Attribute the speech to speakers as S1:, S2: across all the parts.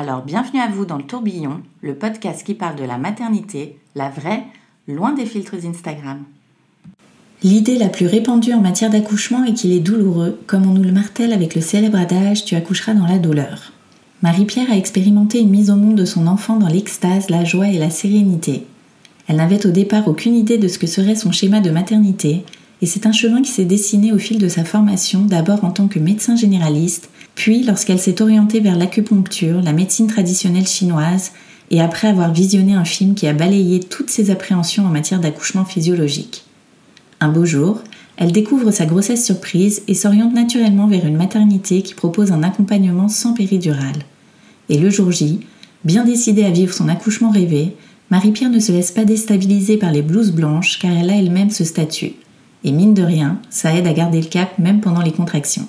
S1: Alors bienvenue à vous dans le tourbillon, le podcast qui parle de la maternité, la vraie, loin des filtres Instagram. L'idée la plus répandue en matière d'accouchement est qu'il est douloureux, comme on nous le martèle avec le célèbre adage Tu accoucheras dans la douleur. Marie-Pierre a expérimenté une mise au monde de son enfant dans l'extase, la joie et la sérénité. Elle n'avait au départ aucune idée de ce que serait son schéma de maternité, et c'est un chemin qui s'est dessiné au fil de sa formation, d'abord en tant que médecin généraliste, puis lorsqu'elle s'est orientée vers l'acupuncture, la médecine traditionnelle chinoise, et après avoir visionné un film qui a balayé toutes ses appréhensions en matière d'accouchement physiologique. Un beau jour, elle découvre sa grossesse surprise et s'oriente naturellement vers une maternité qui propose un accompagnement sans péridurale. Et le jour J, bien décidée à vivre son accouchement rêvé, Marie-Pierre ne se laisse pas déstabiliser par les blouses blanches car elle a elle-même ce statut. Et mine de rien, ça aide à garder le cap même pendant les contractions.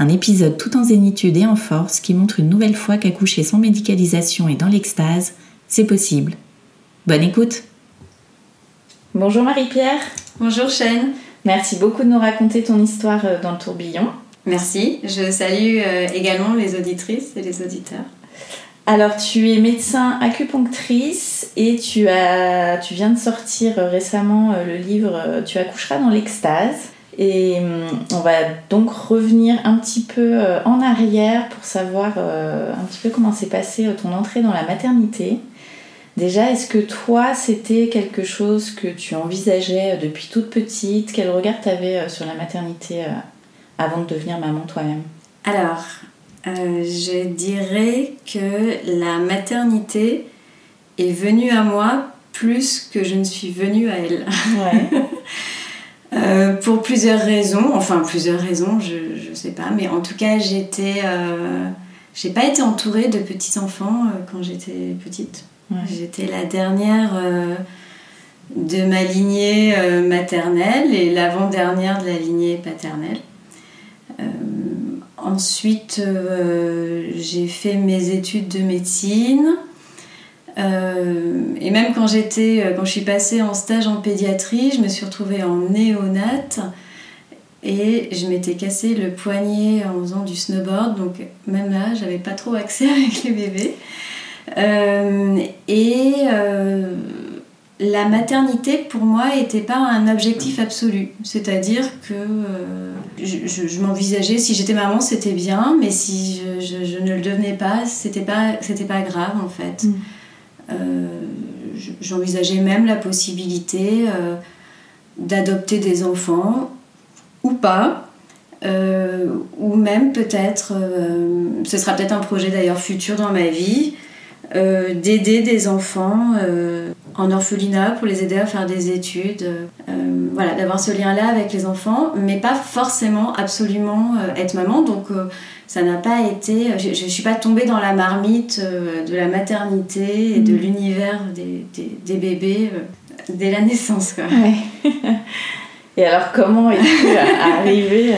S1: Un épisode tout en zénitude et en force qui montre une nouvelle fois qu'accoucher sans médicalisation et dans l'extase, c'est possible. Bonne écoute Bonjour Marie-Pierre
S2: Bonjour Shane
S1: Merci beaucoup de nous raconter ton histoire euh, dans le tourbillon.
S2: Merci. Je salue euh, également les auditrices et les auditeurs.
S1: Alors, tu es médecin acupunctrice et tu, as, tu viens de sortir euh, récemment le livre Tu accoucheras dans l'extase. Et hum, on va donc revenir un petit peu en arrière pour savoir un petit peu comment s'est passée ton entrée dans la maternité. Déjà, est-ce que toi, c'était quelque chose que tu envisageais depuis toute petite? Quel regard tu avais euh, sur la maternité euh, avant de devenir maman toi-même?
S2: Alors, euh, je dirais que la maternité est venue à moi plus que je ne suis venue à elle. Ouais. pour plusieurs raisons, enfin plusieurs raisons, je ne sais pas, mais en tout cas, j'étais. j'ai pas été entourée de petits-enfants quand j'étais petite. J'étais la dernière euh, de ma lignée euh, maternelle et l'avant-dernière de la lignée paternelle. Euh, ensuite, j'ai fait mes études de médecine. Et même quand j'étais, quand je suis passée en stage en pédiatrie, je me suis retrouvée en néonate et je m'étais cassé le poignet en faisant du snowboard. Donc même là, j'avais pas trop accès avec les bébés. Euh, et euh, la maternité, pour moi, n'était pas un objectif absolu. C'est-à-dire que euh, je, m'envisageais, si j'étais maman, c'était bien, mais si je, ne le devenais pas, c'était pas, c'était pas grave en fait. Mm. J'envisageais même la possibilité d'adopter des enfants ou pas. ou même peut-être, ce sera peut-être un projet d'ailleurs futur dans ma vie, euh, d'aider des enfants euh, en orphelinat pour les aider à faire des études. Euh, voilà, d'avoir ce lien-là avec les enfants, mais pas forcément absolument être maman. Donc ça n'a pas été. Je ne suis pas tombée dans la marmite de la maternité et de mm. l'univers des, des, bébés dès la naissance. Quoi.
S1: et alors, comment es-tu arrivée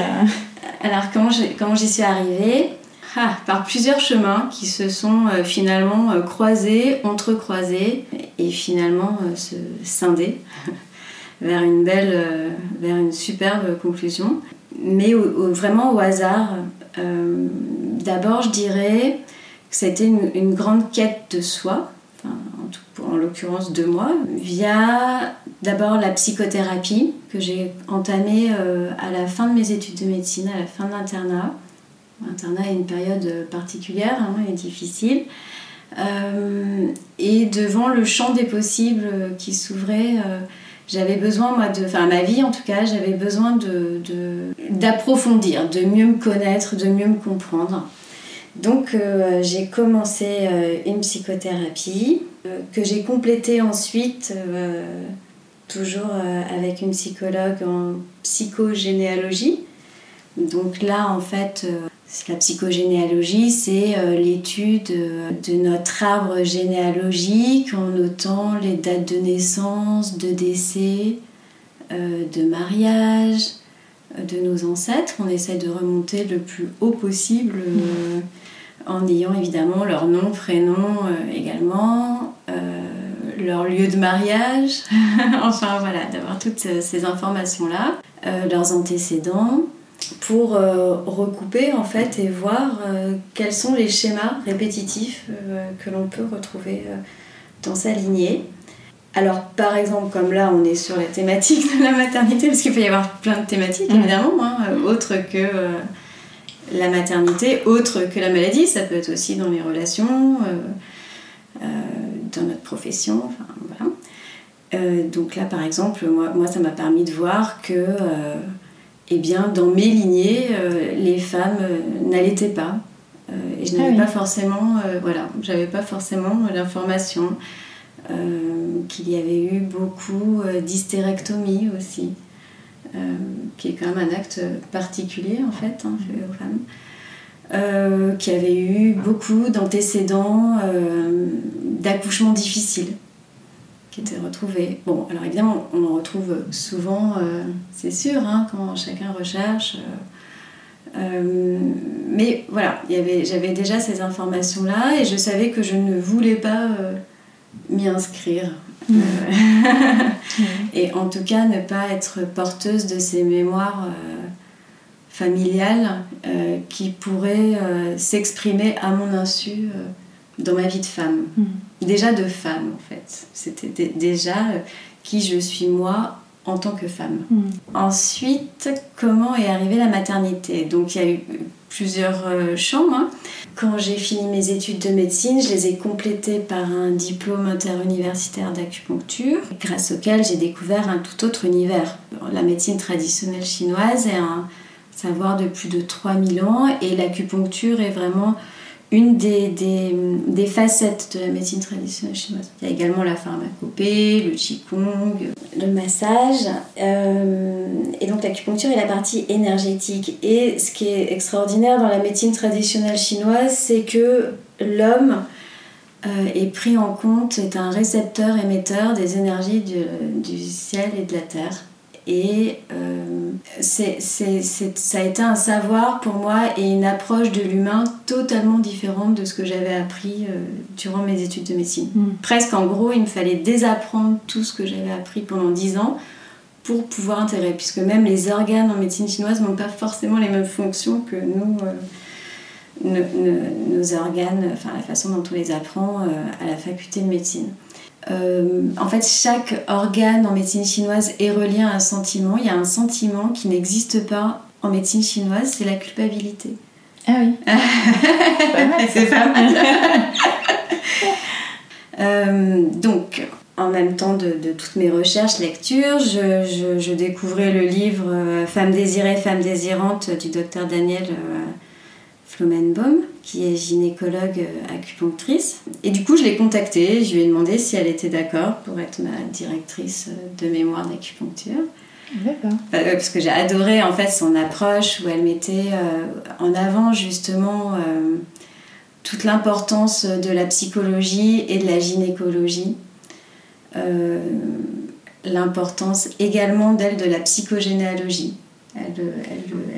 S2: Alors, comment j'y suis arrivée? Ah, par plusieurs chemins qui se sont euh, finalement euh, croisés, entrecroisés et finalement euh, se scinder vers une belle, vers une superbe conclusion. Mais vraiment au hasard. D'abord, je dirais que été une, grande quête de soi, en, en l'occurrence de moi, via d'abord la psychothérapie que j'ai entamée à la fin de mes études de médecine, à la fin de l'internat L'internat est une période particulière hein, et difficile. et devant le champ des possibles qui s'ouvrait, j'avais besoin, moi, de, enfin, ma vie en tout cas, j'avais besoin de, d'approfondir, de, mieux me connaître, de mieux me comprendre. Donc, euh, j'ai commencé euh, une psychothérapie euh, que j'ai complétée ensuite, toujours avec une psychologue en psychogénéalogie. Donc là, en fait, la psychogénéalogie, c'est l'étude de notre arbre généalogique en notant les dates de naissance, de décès, de mariage, de nos ancêtres. On essaie de remonter le plus haut possible en ayant évidemment leur nom, prénom euh, également, euh, leur lieu de mariage, enfin voilà, d'avoir toutes ces informations-là, euh, leurs antécédents, pour recouper en fait et voir quels sont les schémas répétitifs que l'on peut retrouver dans sa lignée. Alors, par exemple, comme là, on est sur la thématique de la maternité, parce qu'il peut y avoir plein de thématiques, évidemment, hein, autres que la maternité autre que la maladie. Ça peut être aussi dans les relations, euh, euh, dans notre profession. Enfin, voilà. Euh, donc là, par exemple, moi, moi ça m'a permis de voir que, eh bien, dans mes lignées, les femmes n'allaitaient pas. et je n'avais ah pas forcément, voilà, j'avais pas forcément l'information qu'il y avait eu beaucoup d'hystérectomie aussi. Euh, qui est quand même un acte particulier en fait hein, fait aux femmes. Euh, qui avait eu beaucoup d'antécédents euh, d'accouchements difficiles qui étaient retrouvés. Bon, alors évidemment, on en retrouve souvent, c'est sûr, hein, quand chacun recherche. mais voilà, j'avais déjà ces informations-là et je savais que je ne voulais pas m'y inscrire. Mm. et en tout cas, ne pas être porteuse de ces mémoires euh, familiales euh, qui pourraient euh, s'exprimer à mon insu dans ma vie de femme. Mm. Déjà de femme, en fait. C'était déjà qui je suis moi en tant que femme. Mm. Ensuite, comment est arrivée la maternité? Donc il y a eu plusieurs chambres. Hein. Quand j'ai fini mes études de médecine, je les ai complétées par un diplôme interuniversitaire d'acupuncture, grâce auquel j'ai découvert un tout autre univers. La médecine traditionnelle chinoise est un savoir de plus de 3000 ans et l'acupuncture est vraiment une des, des, facettes de la médecine traditionnelle chinoise. Il y a également la pharmacopée, le qigong, le massage. Euh, et donc l'acupuncture est la partie énergétique. Et ce qui est extraordinaire dans la médecine traditionnelle chinoise, c'est que l'homme euh, est pris en compte, est un récepteur émetteur des énergies du ciel et de la terre. Et euh, c'est, ça a été un savoir pour moi et une approche de l'humain totalement différente de ce que j'avais appris euh, durant mes études de médecine. Mm. Presque en gros, il me fallait désapprendre tout ce que j'avais appris pendant dix ans pour pouvoir intégrer, puisque même les organes en médecine chinoise n'ont pas forcément les mêmes fonctions que nous, euh, nos, organes, enfin la façon dont on les apprend à la faculté de médecine. Euh, en fait, chaque organe en médecine chinoise est relié à un sentiment. Il y a un sentiment qui n'existe pas en médecine chinoise, c'est la culpabilité.
S1: Ah oui.
S2: c'est pas mal. Euh, donc, en même temps de, toutes mes recherches, lectures, je, découvrais le livre euh, Femme désirée, femme désirante du docteur Daniel Flomenbaum, qui est gynécologue euh, acupunctrice. Et du coup, je l'ai contactée, je lui ai demandé si elle était d'accord pour être ma directrice euh, de mémoire d'acupuncture. D'accord. Euh, parce que j'ai adoré en fait son approche où elle mettait en avant justement toute l'importance de la psychologie et de la gynécologie. l'importance également d'elle de la psychogénéalogie. Elle,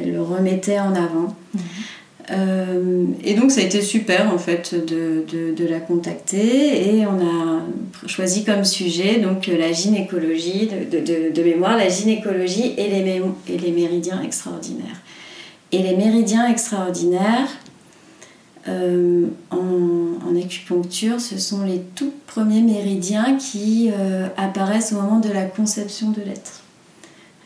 S2: elle, le remettait en avant. Mhm. Euh, et donc ça a été super en fait de, de, la contacter et on a choisi comme sujet donc la gynécologie, de, de mémoire, la gynécologie et les, et les méridiens extraordinaires. Et les méridiens extraordinaires euh, en, acupuncture, ce sont les tout premiers méridiens qui euh, apparaissent au moment de la conception de l'être.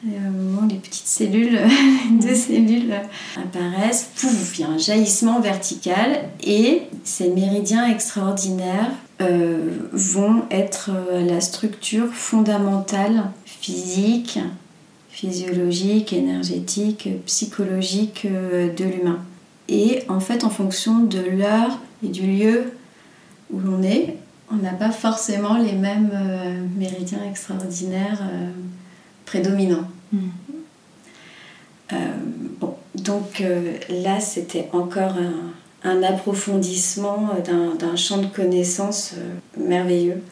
S2: Et au moment les petites cellules, les deux cellules apparaissent, pouf, il y a un jaillissement vertical et ces méridiens extraordinaires euh, vont être euh, la structure fondamentale physique, physiologique, énergétique, psychologique euh, de l'humain. Et en fait, en fonction de l'heure et du lieu où l'on est, on n'a pas forcément les mêmes méridiens extraordinaires prédominants. Hmm. bon, donc là, c'était encore un, un approfondissement d'un champ de connaissances euh, merveilleux.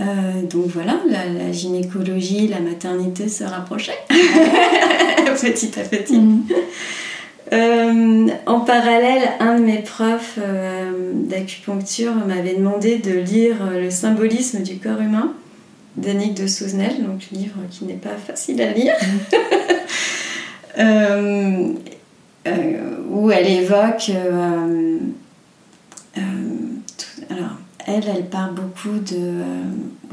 S2: Euh, donc voilà, la, gynécologie, la maternité se rapprochaient petit à petit. Mm. Euh, en parallèle, un de mes profs d'acupuncture m'avait demandé de lire Le symbolisme du corps humain d'Annick de Souzenel, donc livre qui n'est pas facile à lire. Mm. où elle évoque euh, alors, elle, elle parle beaucoup de, euh,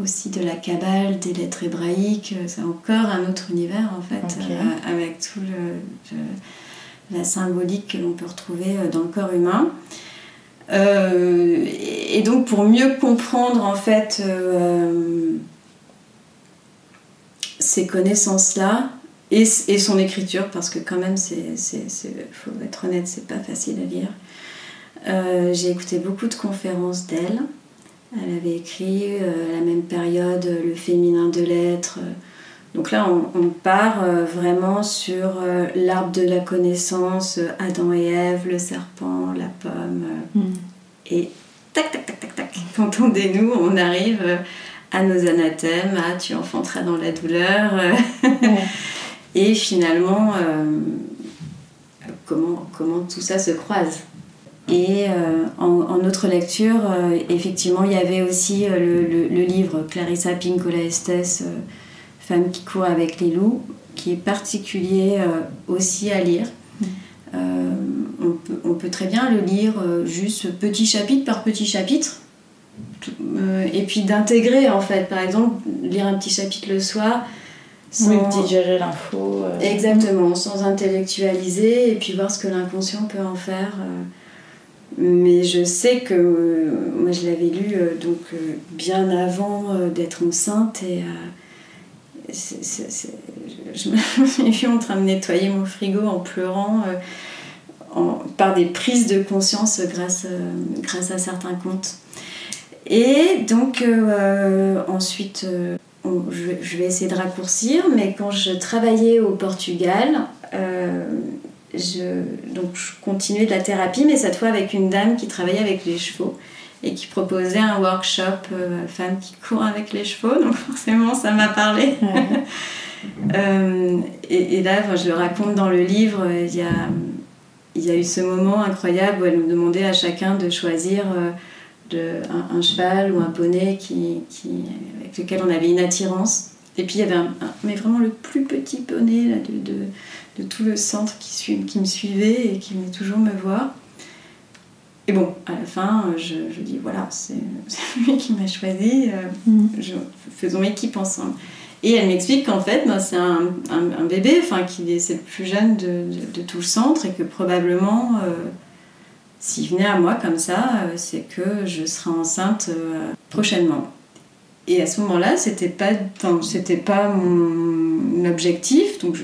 S2: aussi de la Kabbale, des lettres hébraïques. C'est encore un autre univers, en fait, euh, avec tout le, la symbolique que l'on peut retrouver dans le corps humain. et donc, pour mieux comprendre, en fait, ces connaissances-là, et, et, son écriture, parce que quand même, il faut être honnête, c'est pas facile à lire. Euh, j'ai écouté beaucoup de conférences d'elle. Elle avait écrit euh, à la même période Le féminin de l'être. Donc là, on, part euh, vraiment sur l'arbre de la connaissance, Adam et Ève, le serpent, la pomme. Mm. Et tac, tac, tac, tac, tac. Entendez-nous, on arrive à nos anathèmes, à tu enfanteras dans la douleur. Et finalement, comment, comment tout ça se croise et euh, en, autre lecture, euh, effectivement, il y avait aussi euh, le, le, livre Clarissa Pinkola Estes, Femme qui court avec les loups, qui est particulier aussi à lire. On peut, on, peut, très bien le lire juste petit chapitre par petit chapitre. Et puis d'intégrer en fait, par exemple, lire un petit chapitre le soir,
S1: sans digérer l'info.
S2: Exactement, sans intellectualiser et puis voir ce que l'inconscient peut en faire. Mais je sais que euh, moi je l'avais lu euh, donc euh, bien avant d'être enceinte et je me suis en train de nettoyer mon frigo en pleurant par des prises de conscience grâce, grâce à certains contes. Et donc ensuite, je, je, vais essayer de raccourcir, mais quand je travaillais au Portugal, je, donc je continuais de la thérapie, mais cette fois avec une dame qui travaillait avec les chevaux et qui proposait un workshop euh, femme qui court avec les chevaux. Donc forcément, ça m'a parlé. Euh, et, là, je le raconte dans le livre, il y, a, il y a eu ce moment incroyable où elle nous demandait à chacun de choisir euh, de, un, cheval ou un poney qui, qui, avec lequel on avait une attirance. Et puis il y avait un, mais vraiment le plus petit poney là, de, de de tout le centre qui, qui me suivait et qui venait toujours me voir. Et bon, à la fin, je, je dis voilà, c'est lui qui m'a choisi, euh, mm. faisons équipe ensemble. Et elle m'explique qu'en fait, ben, c'est un, un, bébé, enfin, qui est, le plus jeune de, de, tout le centre et que probablement, euh, s'il venait à moi comme ça, euh, c'est que je serai enceinte prochainement. Et à ce moment-là, c'était pas, c'était pas mon objectif, donc je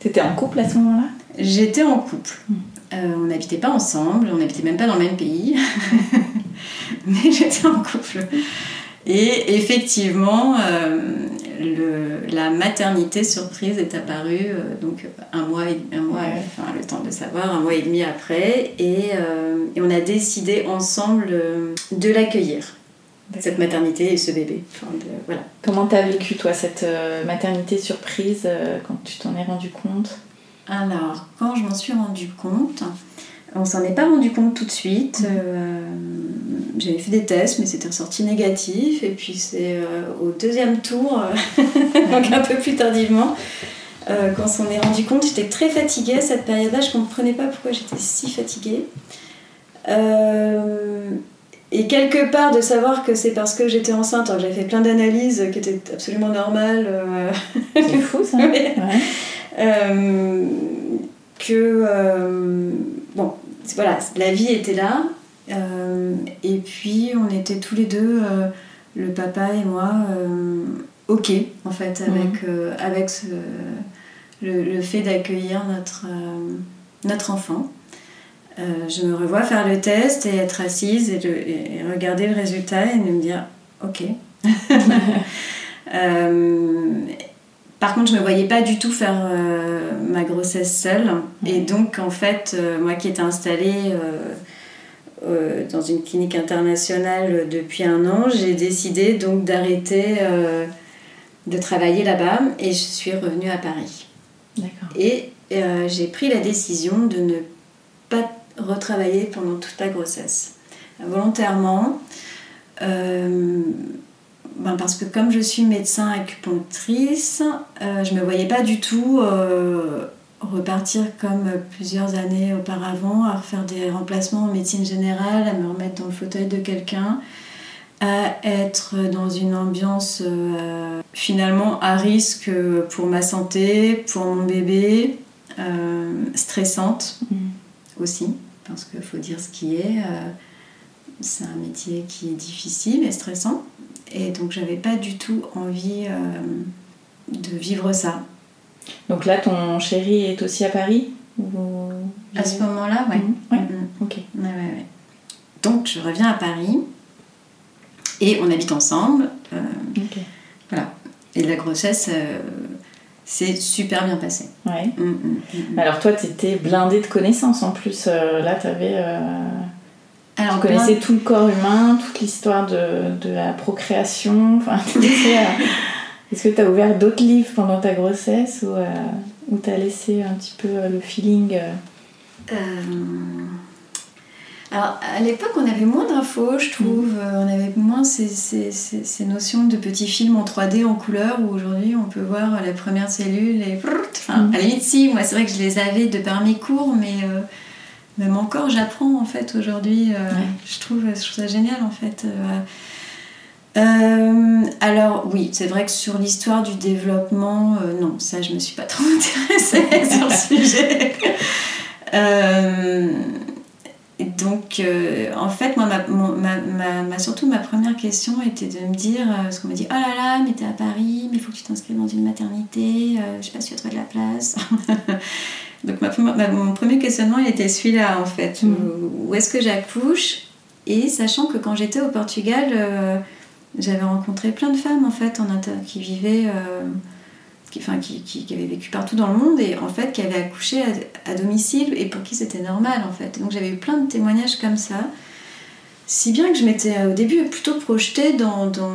S1: T'étais en couple à ce moment-là?
S2: J'étais en couple. Hmm. Euh, on n'habitait pas ensemble, on n'habitait même pas dans le même pays, mais j'étais en couple. Et effectivement, euh, le, la maternité surprise est apparue euh, donc un mois, un mois enfin le temps de savoir, un mois et demi après, et, et on a décidé ensemble de l'accueillir cette maternité et ce bébé. voilà.
S1: Comment t'as vécu toi cette euh, maternité surprise euh, quand tu t'en es rendu compte?
S2: Alors, quand je m'en suis rendu compte, on s'en est pas rendu compte tout de suite. Mhm. Euh, j'avais fait des tests, mais c'était ressorti négatif. Et puis c'est au deuxième tour, donc un peu plus tardivement, quand on s'en est rendu compte, j'étais très fatiguée à cette période-là. Je comprenais pas pourquoi j'étais si fatiguée. et quelque part de savoir que c'est parce que j'étais enceinte, alors que j'avais fait plein d'analyses qui étaient absolument normales. euh,
S1: C'est fou ça.
S2: Ouais.
S1: Ouais.
S2: euh, que euh, bon voilà la vie était là euh, et puis on était tous les deux euh, le papa et moi euh, ok en fait avec euh, avec ce- le, le fait d'accueillir notre notre enfant. Je me revois faire le test et être assise et, le- et regarder le résultat et me dire ok par contre, je ne me voyais pas du tout faire euh, ma grossesse seule. Et donc, en fait, euh, moi qui étais installée euh, dans une clinique internationale depuis un an, j'ai décidé donc d'arrêter de travailler là-bas et je suis revenue à Paris.
S1: D'accord.
S2: Et j'ai pris la décision de ne pas retravailler pendant toute la grossesse. Volontairement. Ben parce que comme je suis médecin acupunctrice, euh, je ne me voyais pas du tout euh, repartir comme plusieurs années auparavant, à refaire des remplacements en médecine générale, à me remettre dans le fauteuil de quelqu'un, à être dans une ambiance euh, finalement à risque pour ma santé, pour mon bébé, stressante
S1: Mhm.
S2: aussi, parce qu'il faut dire ce qui est. c'est un métier qui est difficile et stressant. Et donc j'avais pas du tout envie euh, de vivre ça.
S1: Donc là, ton chéri est aussi à Paris
S2: À ce moment-là, ouais.
S1: Mhm.
S2: Mhm.
S1: Ok.
S2: Ouais, ouais, ouais. Donc je reviens à Paris et on habite ensemble. euh, voilà. Et la grossesse euh, s'est super bien passée.
S1: Ouais.
S2: Mhm.
S1: Alors toi, tu étais blindée de connaissances en plus. Euh, là, tu avais...
S2: Alors,
S1: tu connaissais tout le corps humain, toute l'histoire de, de la procréation. Enfin, euh, Est-ce que tu as ouvert d'autres livres pendant ta grossesse ou, euh, ou tu as laissé un petit peu euh, le feeling euh,
S2: Euh, Alors, à l'époque, on avait moins d'infos, je trouve. Euh, On avait moins ces, ces, ces- ces notions de petits films en 3D, en couleur, où aujourd'hui, on peut voir la première cellule et... Enfin, à la limite, si, moi, c'est vrai que je les avais de par mes cours, mais euh, même encore, j'apprends, en fait, aujourd'hui. Euh,
S1: Ouais.
S2: je, trouve, je trouve ça génial, en fait. Euh, euh, alors oui, c'est vrai que sur l'histoire du développement, euh, non, ça je me suis pas trop intéressée sur le sujet. Euh, et donc, en fait, moi, ma, mon- ma, ma- ma- surtout ma première question était de me dire, parce qu'on m'a dit, oh là là, mais t'es à Paris, mais il faut que tu t'inscrives dans une maternité, je sais pas si tu vas trouver de la place. donc, ma première- ma- mon premier questionnement, il était celui-là, en fait.
S1: Mhm.
S2: Où, où est-ce que j'accouche? Et sachant que quand j'étais au Portugal, euh, j'avais rencontré plein de femmes, en fait, en inter- qui vivaient... euh, qui, enfin, qui, qui, qui avaient vécu partout dans le monde et en fait qui avaient accouché à, à domicile et pour qui c'était normal en fait. Donc j'avais eu plein de témoignages comme ça. Si bien que je m'étais euh, au début plutôt projetée dans, dans,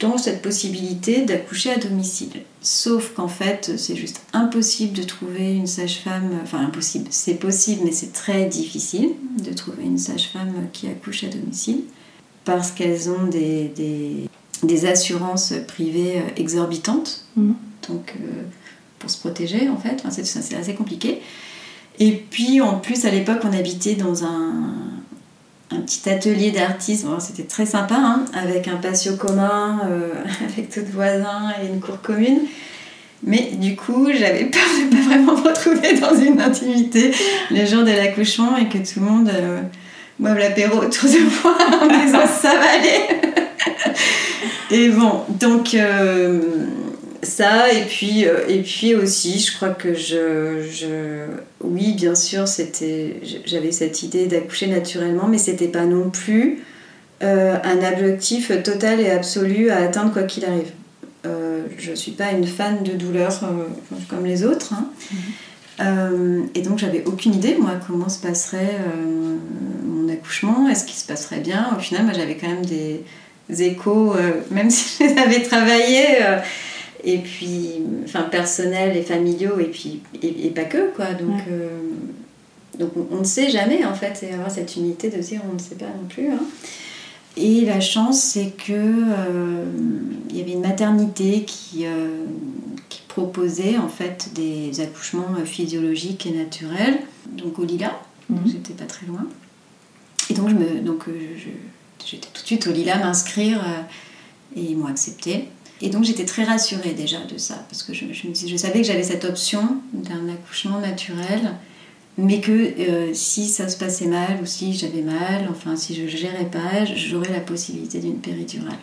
S2: dans cette possibilité d'accoucher à domicile. Sauf qu'en fait c'est juste impossible de trouver une sage-femme, enfin impossible, c'est possible mais c'est très difficile de trouver une sage-femme qui accouche à domicile parce qu'elles ont des, des, des assurances privées euh, exorbitantes,
S1: Mhm.
S2: donc euh, pour se protéger en fait, Enfin, c'est assez compliqué. Et puis en plus à l'époque on habitait dans un, un petit atelier d'artistes, Bon, c'était très sympa, hein, avec un patio commun, euh, avec d'autres voisins et une cour commune. Mais du coup, j'avais peur de ne pas vraiment me retrouver dans une intimité le jour de l'accouchement et que tout le monde euh, boive l'apéro autour de moi en disant ça va aller. et bon, donc euh, ça, et puis, euh, et puis aussi, je crois que je. je oui, bien sûr, c'était, j'avais cette idée d'accoucher naturellement, mais c'était pas non plus euh, un objectif total et absolu à atteindre quoi qu'il arrive. Euh, je suis pas une fan de douleur euh, comme les autres. hein. Euh, et donc j'avais aucune idée, moi, comment se passerait mon accouchement, est-ce qu'il se passerait bien? Au final, moi j'avais quand même des échos, même si je les avais travaillés, et puis, enfin, personnels et familiaux, et puis, et, et pas que, quoi. Donc,
S1: Ouais.
S2: euh, donc on, on ne sait jamais, en fait, et avoir cette unité de dire on ne sait pas non plus. hein. Et la chance, c'est que euh, il y avait une maternité qui, euh, qui proposait en fait des accouchements physiologiques et naturels, donc au Lila, donc
S1: Mhm.
S2: j'étais pas très loin. Et donc, je me, donc j'étais tout de suite au Lila m'inscrire et ils m'ont accepté. Et donc j'étais très rassurée déjà de ça, parce que je, je, je savais que j'avais cette option d'un accouchement naturel, mais que euh, si ça se passait mal ou si j'avais mal, enfin si je ne gérais pas, j'aurais la possibilité d'une péridurale.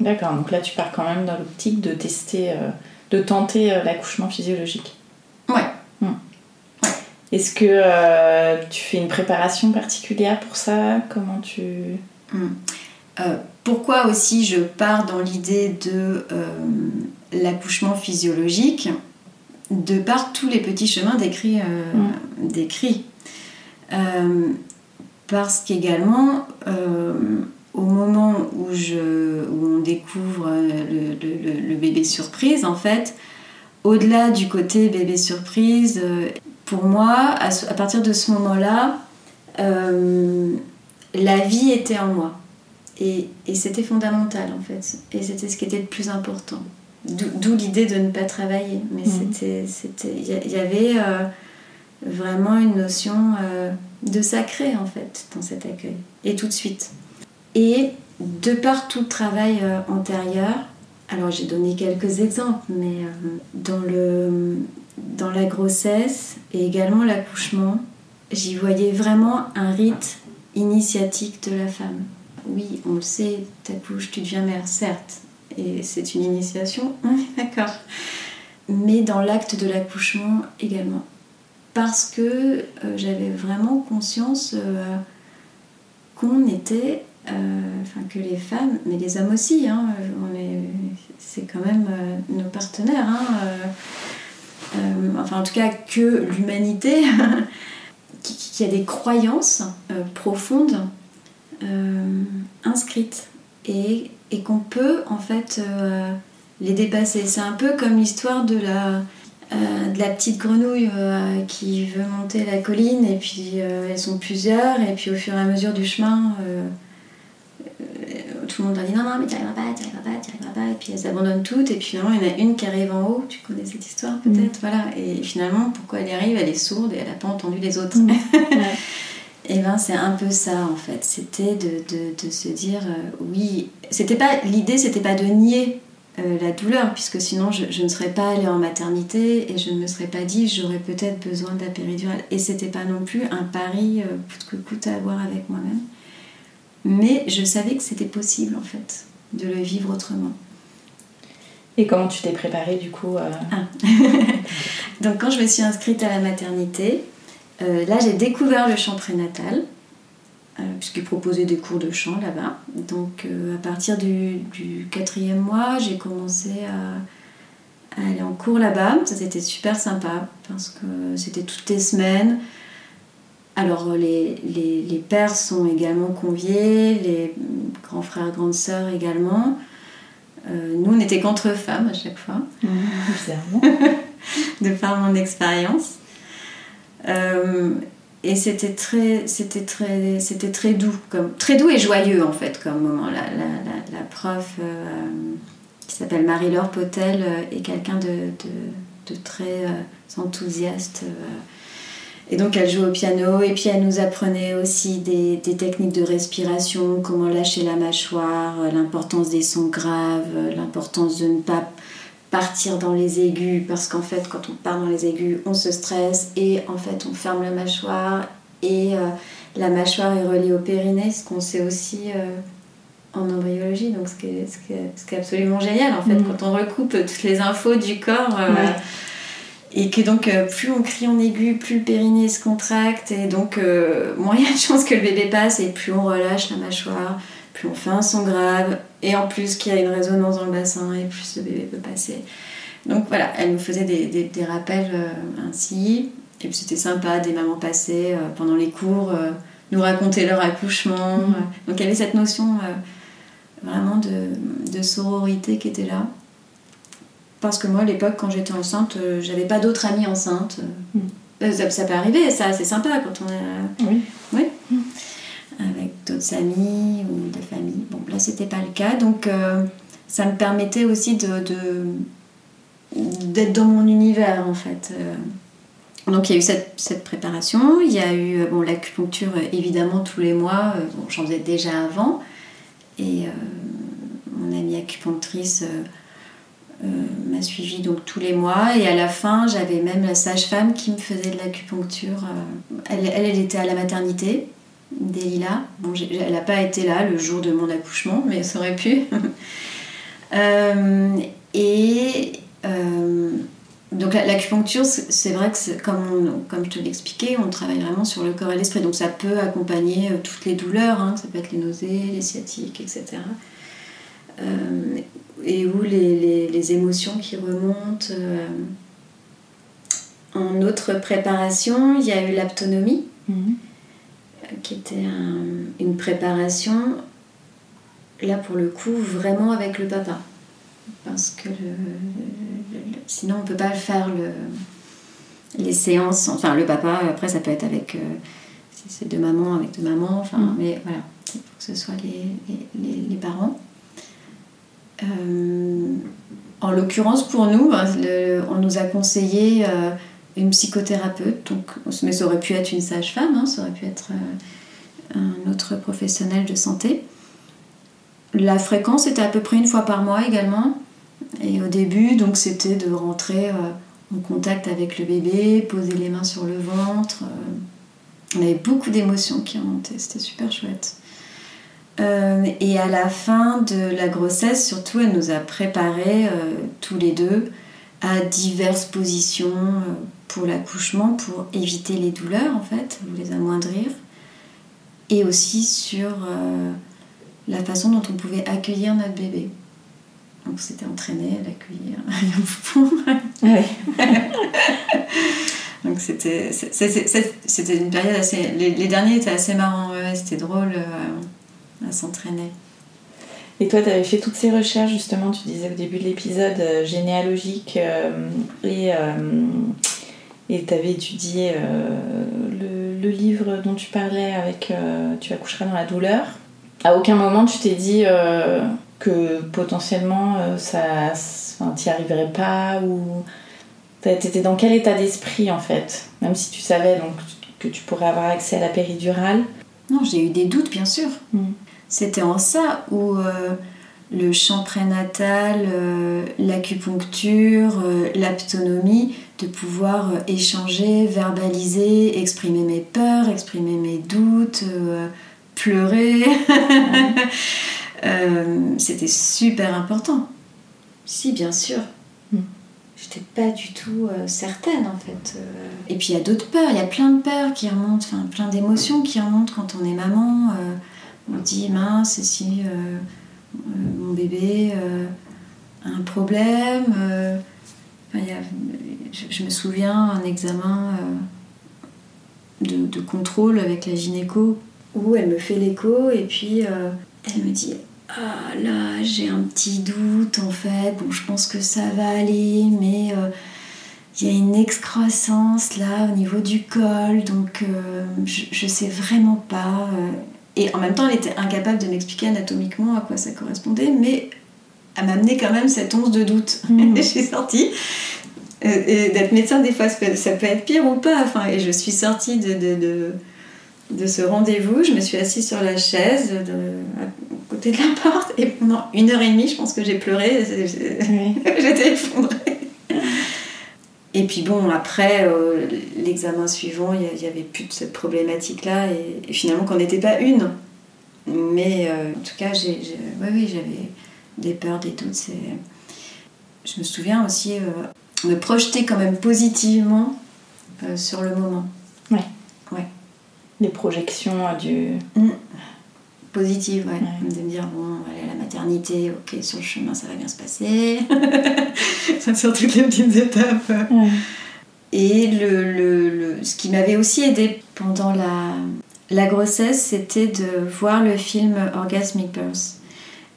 S1: D'accord, donc là tu pars quand même dans l'optique de tester, euh, de tenter euh, l'accouchement physiologique.
S2: Ouais. Hmm.
S1: ouais. Est-ce que tu fais une préparation particulière pour ça? Comment tu...
S2: Hmm. pourquoi aussi je pars dans l'idée de l'accouchement physiologique de par tous les petits chemins décrits. Euh, mm. euh, parce qu'également, euh, au moment où, je, où on découvre le, bébé surprise, en fait, au-delà du côté bébé surprise, pour moi, à, partir de ce moment-là, la vie était en moi. Et, et c'était fondamental, en fait. Et c'était ce qui était le plus important. D'où l'idée de ne pas travailler. Mais mhm. c'était, il y, avait euh, vraiment une notion euh, de sacré en fait dans cet accueil. Et tout de suite. Et de par tout le travail euh, antérieur, alors j'ai donné quelques exemples, mais dans, le, dans la grossesse et également l'accouchement, j'y voyais vraiment un rite initiatique de la femme. Oui, on le sait, t'accouches, tu deviens mère, certes, et c'est une initiation, d'accord. Mais dans l'acte de l'accouchement également. Parce que euh, j'avais vraiment conscience euh, qu'on était, euh, enfin que les femmes, mais les hommes aussi, hein, c'est quand même nos partenaires, hein, enfin en tout cas que l'humanité, qui, a des croyances profondes inscrites et et qu'on peut en fait euh, les dépasser. C'est un peu comme l'histoire de la, euh, de la petite grenouille euh, qui veut monter la colline et puis elles sont plusieurs et puis au fur et à mesure du chemin tout le monde leur dit non non mais tu arriveras pas, tu arriveras pas, tu arriveras pas et puis elles abandonnent toutes et puis finalement il y en a une qui arrive en haut, tu connais cette histoire peut-être, mm. voilà et finalement pourquoi elle y arrive, elle est sourde et elle n'a pas entendu les autres. Mm. eh ben c'est un peu ça en fait. C'était de, de, de, se dire euh, oui. C'était pas l'idée, c'était pas de nier euh, la douleur, puisque sinon je, je, ne serais pas allée en maternité et je ne me serais pas dit j'aurais peut-être besoin de la péridurale. Et c'était pas non plus un pari euh, coûte que coûte à avoir avec moi-même. Mais je savais que c'était possible en fait de le vivre autrement.
S1: Et comment tu t'es préparée du coup ah.
S2: Donc quand je me suis inscrite à la maternité, euh, là, j'ai découvert le chant prénatal, euh, puisqu'il proposait des cours de chant là-bas. Donc, euh, à partir du, quatrième mois, j'ai commencé à, aller en cours là-bas. Ça, c'était super sympa, parce que c'était toutes les semaines. Alors, les, les, pères sont également conviés, les grands frères, grandes sœurs également. nous, on était qu'entre femmes à chaque fois.
S1: Mmh,
S2: de par mon expérience. Euh, et c'était très, c'était très, c'était très doux, comme très doux et joyeux en fait comme moment. La, la, la, prof euh, qui s'appelle Marie-Laure Potel euh, est quelqu'un de, de, de, très enthousiaste. et donc elle joue au piano et puis elle nous apprenait aussi des, des, techniques de respiration, comment lâcher la mâchoire, l'importance des sons graves, l'importance de ne pas partir dans les aigus parce qu'en fait quand on part dans les aigus on se stresse et en fait on ferme la mâchoire et euh, la mâchoire est reliée au périnée ce qu'on sait aussi euh, en embryologie donc ce qui, est, ce, qui est, absolument génial en fait mm. quand on recoupe toutes les infos du corps euh, et que donc plus on crie en aigu plus le périnée se contracte et donc moins il y a de chances que le bébé passe et plus on relâche la mâchoire plus on fait un son grave, et en plus qu'il y a une résonance dans le bassin, et plus ce bébé peut passer. Donc voilà, elle nous faisait des, des, rappels euh, ainsi, et puis c'était sympa, des mamans passées euh, pendant les cours, euh, nous raconter leur accouchement. Mhm. donc il y avait cette notion vraiment de, de, sororité qui était là. Parce que moi, à l'époque, quand j'étais enceinte, j'avais pas d'autres amies enceintes. Mhm. Ça, ça, peut arriver, ça, c'est sympa quand on est.
S1: Oui.
S2: Oui. Mhm avec d'autres amis ou de famille. Bon, là, c'était pas le cas. Donc, euh, ça me permettait aussi de, d'être dans mon univers, en fait. Euh, donc il y a eu cette, cette, préparation, il y a eu bon, l'acupuncture évidemment tous les mois, bon, j'en faisais déjà avant, et mon amie acupunctrice euh, m'a suivi donc tous les mois et à la fin j'avais même la sage-femme qui me faisait de l'acupuncture. Euh, elle, elle, était à la maternité des Lilas. Bon, elle n'a pas été là le jour de mon accouchement, mais ça aurait pu. Euh, et donc l'acupuncture, c'est vrai que comme, comme je te l'expliquais, on travaille vraiment sur le corps et l'esprit. Donc ça peut accompagner toutes les douleurs, hein, ça peut être les nausées, les sciatiques, etc et où les, émotions qui remontent. Euh, en autre préparation, il y a eu l'aptonomie, mhm. Qui était une préparation, là pour le coup, vraiment avec le papa. Parce que sinon on ne peut pas faire le, les séances, enfin le papa, après ça peut être avec, euh, si c'est de maman, avec de maman, enfin, mhm. mais voilà, il faut que ce soit les, les, les parents. Euh, en l'occurrence, pour nous, ben, on nous a conseillé euh, une psychothérapeute, donc, mais ça aurait pu être une sage-femme, hein, ça aurait pu être euh, un autre professionnel de santé. La fréquence était à peu près une fois par mois également. Et au début, donc c'était de rentrer en contact avec le bébé, poser les mains sur le ventre. on avait beaucoup d'émotions qui remontaient, c'était super chouette. Euh, et à la fin de la grossesse, surtout, elle nous a préparé euh, tous les deux à diverses positions euh, pour l'accouchement, pour éviter les douleurs en fait, ou les amoindrir, et aussi sur la façon dont on pouvait accueillir notre bébé. Donc c'était entraîné à l'accueillir. Donc c'était c'était une période assez. Les, derniers étaient assez marrants, c'était drôle à s'entraîner.
S1: Et toi, tu avais fait toutes ces recherches, justement, tu disais au début de l'épisode, euh, généalogique, euh, et euh, et tu avais étudié le, le, livre dont tu parlais avec Tu accoucheras dans la douleur. À aucun moment, tu t'es dit que potentiellement, ça, tu n'y arriverais pas, ou t'étais dans quel état d'esprit, en fait? Même si tu savais donc, que tu pourrais avoir accès à la péridurale.
S2: Non, j'ai eu des doutes, bien sûr. Mm c'était en ça où euh, le champ prénatal, euh, l'acupuncture, euh, l'aptonomie, de pouvoir échanger, verbaliser, exprimer mes peurs, exprimer mes doutes, pleurer. c'était super important. Si, bien sûr. Hmm. J'étais pas du tout certaine en fait. Et puis il y a d'autres peurs, il y a plein de peurs qui remontent, enfin plein d'émotions qui remontent quand on est maman on dit mince, si euh, euh, mon bébé euh, a un problème. je, me souviens un examen de, contrôle avec la gynéco où elle me fait l'écho et puis elle me dit ah là j'ai un petit doute en fait bon je pense que ça va aller mais il y a une excroissance là au niveau du col donc je, je sais vraiment pas et en même temps, elle était incapable de m'expliquer anatomiquement à quoi ça correspondait, mais elle m'amenait quand même cette once de doute. Mmh. et j'ai sorti. Euh, et d'être médecin, des fois, ça peut être pire ou pas. Enfin, et je suis sortie de, de, de, ce rendez-vous. Je me suis assise sur la chaise à côté de la porte. Et pendant une heure et demie, je pense que j'ai pleuré. J'étais effondrée. Et puis bon, après, euh, l'examen suivant, il n'y avait plus de cette problématique-là, et, finalement qu'on n'était pas une. Mais euh, en tout cas, j'ai, oui, j'avais des peurs, des doutes. Je me souviens aussi euh, me projeter quand même positivement sur le moment.
S1: Ouais. Ouais. Les projections du...
S2: Mmh positive, ouais. De me dire, bon, on va aller à la maternité, ok, sur le chemin, ça va bien se passer. sur toutes les petites étapes. Et le, le, ce qui m'avait aussi aidé pendant la, la grossesse, c'était de voir le film Orgasmic Birth.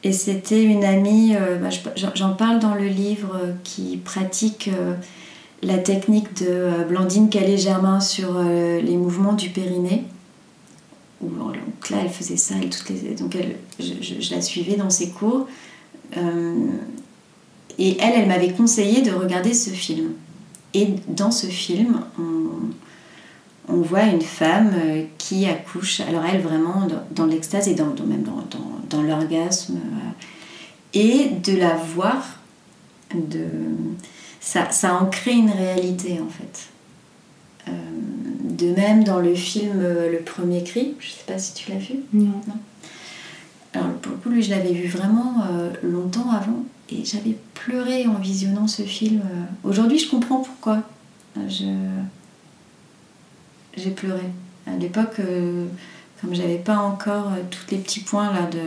S2: Et c'était une amie, euh, bah, j'en parle dans le livre, euh, qui pratique euh, la technique de Blandine Calais-Germain sur les mouvements du périnée donc là, elle faisait ça, elle, toutes les, donc elle, je, la suivais dans ses cours. Euh, et elle, elle m'avait conseillé de regarder ce film. Et dans ce film, on, voit une femme euh, qui accouche, alors elle vraiment dans, l'extase et dans, même dans, l'orgasme, et de la voir, de, ça, ça crée une réalité en fait. De même dans le film Le Premier Cri, je ne sais pas si tu l'as vu.
S1: Non.
S2: non alors pour le coup, lui, je l'avais vu vraiment euh, longtemps avant et j'avais pleuré en visionnant ce film. Euh. Aujourd'hui, je comprends pourquoi. Je... J'ai pleuré. À l'époque, euh, comme j'avais pas encore tous les petits points là, de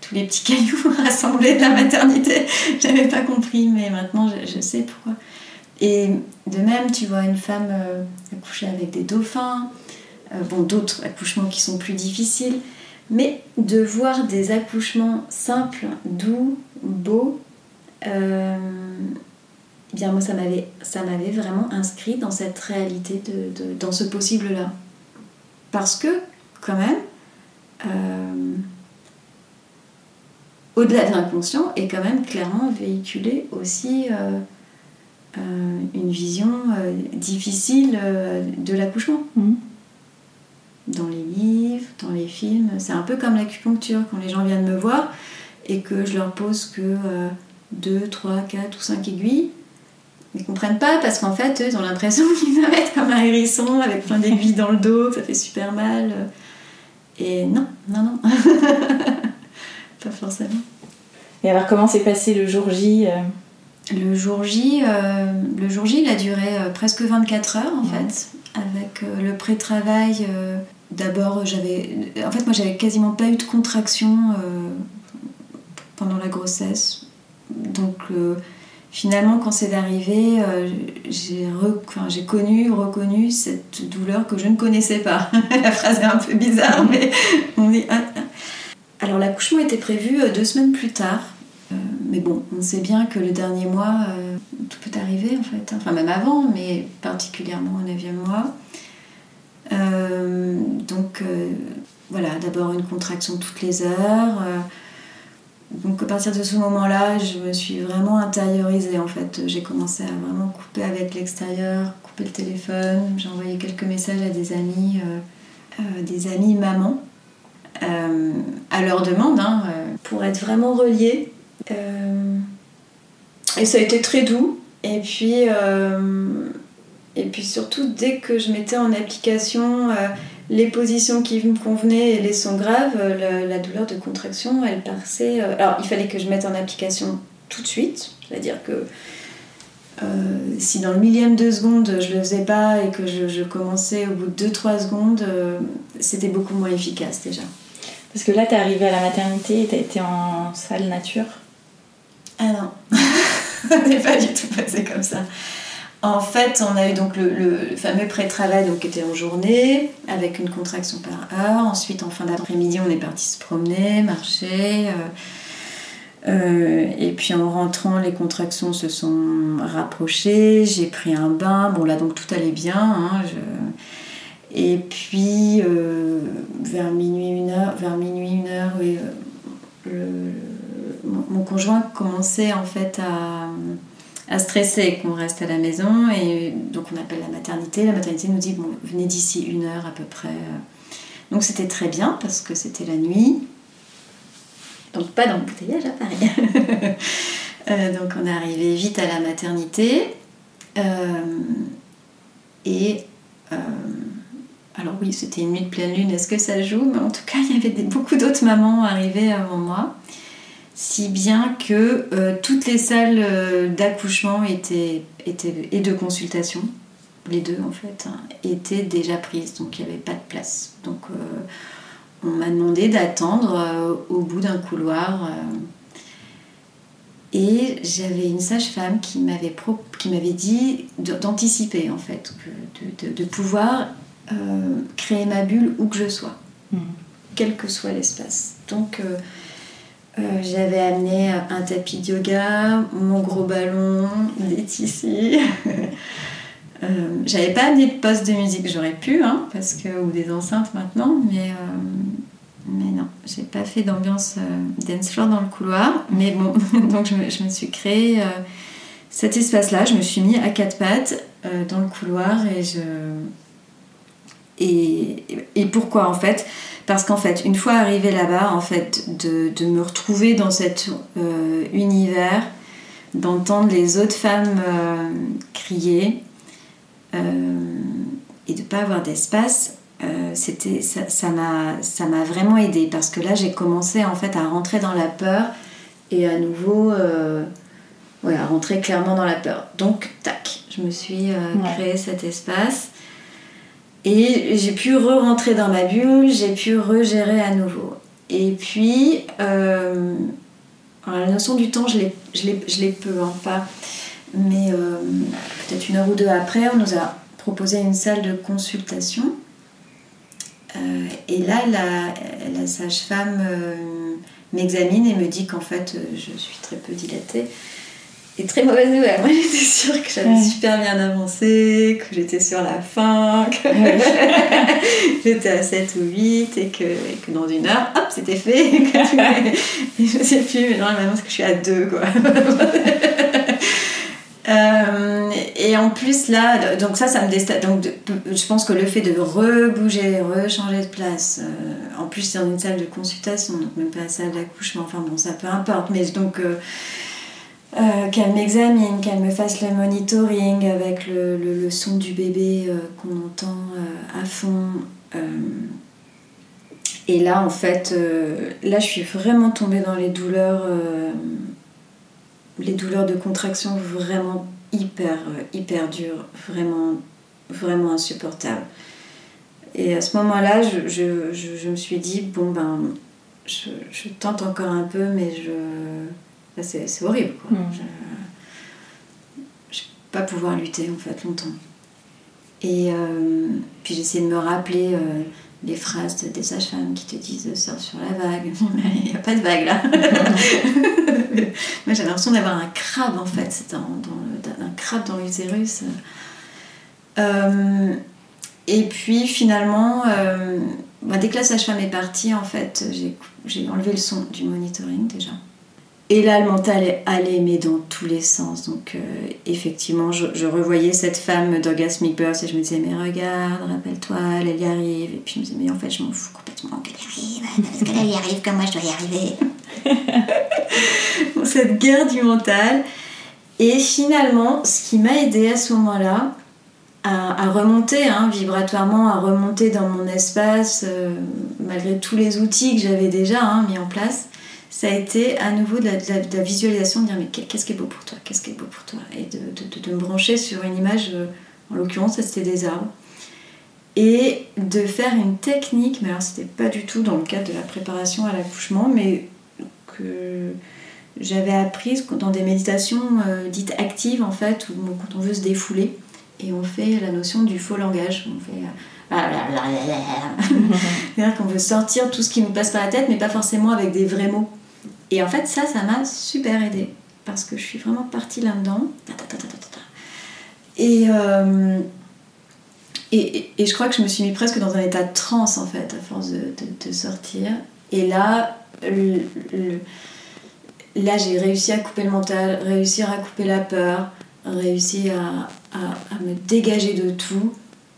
S2: tous les petits cailloux rassemblés de la maternité, j'avais pas compris, mais maintenant je, je, sais pourquoi. Et de même, tu vois une femme accoucher avec des dauphins, bon, d'autres accouchements qui sont plus difficiles. Mais de voir des accouchements simples, doux, beaux, euh, eh bien moi ça m'avait, ça m'avait vraiment inscrit dans cette réalité, de, dans ce possible-là. Parce que, quand même, euh, au-delà de l'inconscient, est quand même clairement véhiculé aussi euh, une vision difficile de l'accouchement. Mmh dans les livres, dans les films. C'est un peu comme l'acupuncture, quand les gens viennent me voir et que je leur pose que 2, 3, 4 ou 5 aiguilles. Ils ne comprennent pas parce qu'en fait, eux, ils ont l'impression qu'ils vont être comme un hérisson avec plein d'aiguilles dans le dos, ça fait super mal. Et non, non, non. pas forcément.
S1: Et alors, comment s'est passé le jour J euh?
S2: Le jour J, euh, le jour J, il a duré euh, presque 24 heures en fait, avec le pré-travail D'abord, j'avais. En fait, moi, j'avais quasiment pas eu de contraction euh, pendant la grossesse. Donc, euh, finalement, quand c'est arrivé, euh, j'ai connu, reconnu cette douleur que je ne connaissais pas. la phrase est un peu bizarre, mais on est. Ah, ah. Alors, l'accouchement était prévu deux semaines plus tard. Mais bon, on sait bien que le dernier mois, tout peut arriver en fait. Enfin, même avant, mais particulièrement au 9e mois. Euh, donc euh, voilà, d'abord une contraction toutes les heures. Euh, donc à partir de ce moment-là, je me suis vraiment intériorisée en fait. J'ai commencé à vraiment couper avec l'extérieur, couper le téléphone. J'ai envoyé quelques messages à des amis, des amis mamans, à leur demande, hein, pour être vraiment reliée. Et ça a été très doux. Et puis et puis surtout, dès que je mettais en application euh, les positions qui me convenaient et les sons graves, euh, la, douleur de contraction, elle passait. Euh, alors, il fallait que je mette en application tout de suite, c'est-à-dire que si dans le millième de seconde je le faisais pas et que je, commençais au bout de 2-3 secondes, c'était beaucoup moins efficace déjà.
S1: Parce que là, tu es arrivée à la maternité et tu été en salle nature
S2: Ah non, ça n'est pas du tout passé comme ça. En fait, on a eu donc le, fameux pré-travail qui était en journée, avec une contraction par heure. Ensuite, en fin d'après-midi, on est parti se promener, marcher. Euh, euh, et puis en rentrant, les contractions se sont rapprochées. J'ai pris un bain. Bon, là, donc tout allait bien. Hein, et puis, euh, vers minuit, une heure, vers minuit, une heure, mon conjoint commençait en fait à stresser qu'on reste à la maison. Et donc on appelle la maternité. La maternité nous dit bon, venez d'ici une heure à peu près. Donc c'était très bien parce que c'était la nuit. Donc pas d'embouteillage à Paris. Euh, donc on est arrivé vite à la maternité. Euh, et euh, alors oui, c'était une nuit de pleine lune. Est-ce que ça joue? Mais en tout cas, il y avait beaucoup d'autres mamans arrivées avant moi si bien que euh, toutes les salles euh, d'accouchement étaient, étaient, et de consultation, les deux en fait, hein, étaient déjà prises, donc il n'y avait pas de place. Donc euh, on m'a demandé d'attendre au bout d'un couloir. et j'avais une sage-femme qui m'avait dit d'anticiper en fait, de, de, pouvoir créer ma bulle où que je sois, mmh. quel que soit l'espace. Donc euh, j'avais amené un tapis de yoga, mon gros ballon, des tissus. euh, j'avais pas amené de poste de musique, j'aurais pu, hein, parce que, ou des enceintes maintenant, mais, euh, mais non, j'ai pas fait d'ambiance dance floor dans le couloir. Mais bon, donc je me, je me suis créé cet espace-là, je me suis mis à quatre pattes dans le couloir et je. Et, et pourquoi en fait? Parce qu'en fait, une fois arrivée là-bas, en fait, de, de, me retrouver dans cet univers, d'entendre les autres femmes crier et de ne pas avoir d'espace, euh, c'était ça m'a ça m'a vraiment aidé. Parce que là j'ai commencé en fait à rentrer dans la peur et à nouveau euh, ouais, à rentrer clairement dans la peur. Donc tac je me suis euh, créé cet espace et j'ai pu re-rentrer dans ma bulle j'ai pu regérer à nouveau. Et puis la notion du temps je l'ai l'ai peu hein, pas. Mais peut-être une heure ou deux après on nous a proposé une salle de consultation. Euh, et là, la, sage-femme euh, m'examine et me dit qu'en fait, euh, je suis très peu dilatée. Et très mauvaise nouvelle, moi j'étais sûre que j'avais super bien avancé, que j'étais sur la fin, que j'étais à 7 ou 8 et que, que dans une heure, hop, c'était fait. Et, je ne sais plus, mais non, maintenant c'est que je suis à 2 quoi. Euh, et en plus là, donc ça, ça me déstabilise. Donc je pense que le fait de rebouger, rechanger de place, euh, en plus c'est dans une salle de consultation, donc même pas la salle d'accouchement, enfin bon, ça peu importe. Mais donc euh, qu'elle m'examine, qu'elle me fasse le monitoring avec le, le, son du bébé qu'on entend à fond. et là, en fait, là je suis vraiment tombée dans les douleurs les douleurs de contraction vraiment hyper, euh, hyper dures, vraiment, vraiment insupportables. Et à ce moment-là, je, je, je, me suis dit, bon ben, je, je, tente encore un peu, mais je... c'est horrible. Quoi. Mm. Je ne vais pas pouvoir lutter en fait longtemps. Et euh, puis j'essaie de me rappeler euh, les phrases des sages-femmes qui te disent sors sur la vague. il n'y a pas de vague là. Moi j'ai l'impression d'avoir un crabe en fait, c'est un, un, crabe dans l'utérus. Euh, et puis finalement, euh, bah, dès que la sage-femme est partie, en fait, j'ai enlevé le son du monitoring déjà. Et là, le mental est allé, mais dans tous les sens. Donc, euh, effectivement, je, revoyais cette femme d'Orgasmic Birth et je me disais, mais regarde, rappelle-toi, elle y arrive. Et puis je me disais, mais en fait, je m'en fous complètement qu'elle y arrive. Parce qu'elle y arrive comme moi, je dois y arriver. cette guerre du mental. Et finalement, ce qui m'a aidé à ce moment-là, à, remonter hein, vibratoirement, à remonter dans mon espace, euh, malgré tous les outils que j'avais déjà hein, mis en place, ça a été à nouveau de la, visualisation, de dire mais qu'est-ce qui est beau pour toi, qu'est-ce qui est beau pour toi, et de, me brancher sur une image, euh, en l'occurrence c'était des arbres, et de faire une technique, mais alors c'était pas du tout dans le cadre de la préparation à l'accouchement, mais que j'avais apprise dans des méditations euh, dites actives en fait, où quand on veut se défouler, et on fait la notion du faux langage, on fait... Euh, C'est-à-dire qu'on veut sortir tout ce qui nous passe par la tête, mais pas forcément avec des vrais mots. Et en fait, ça, ça m'a super aidé parce que je suis vraiment partie là-dedans. Et, euh, et, et, je crois que je me suis mis presque dans un état de transe en fait, à force de, de, sortir. Et là, là j'ai réussi à couper le mental, réussir à couper la peur, réussi à, à, à me dégager de tout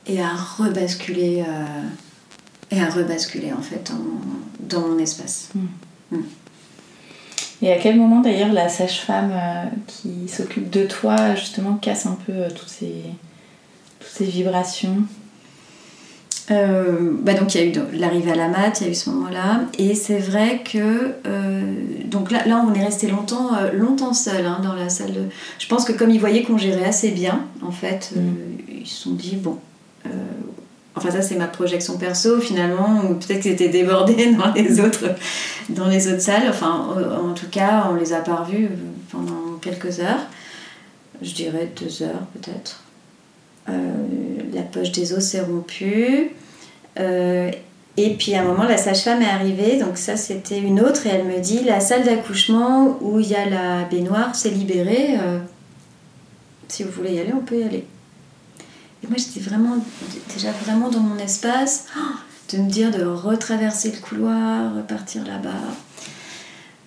S2: et à rebasculer, euh, et à rebasculer en fait dans, dans mon espace. Mm.
S1: Mm. Et à quel moment d'ailleurs la sage-femme euh, qui s'occupe de toi justement casse un peu euh, toutes, ces, toutes ces vibrations?
S2: Euh, bah donc il y a eu l'arrivée à la mat, il y a eu ce moment-là, et c'est vrai que donc là, là on est resté longtemps longtemps seul hein, dans la salle. De... Je pense que comme ils voyaient qu'on gérait assez bien, en fait, mm. ils se sont dit bon, Enfin, ça, c'est ma projection perso, finalement, ou peut-être qu'ils étaient débordés dans les autres, dans les autres salles. Enfin, en tout cas, on les a pas revus pendant quelques heures. Je dirais deux heures, peut-être. Euh, la poche des os s'est rompue. Euh, et puis à un moment, la sage-femme est arrivée, donc ça c'était une autre, et elle me dit la salle d'accouchement où il y a la baignoire s'est libérée. Euh, si vous voulez y aller, on peut y aller. Moi, j'étais vraiment, déjà vraiment dans mon espace, de me dire de retraverser le couloir, repartir là-bas.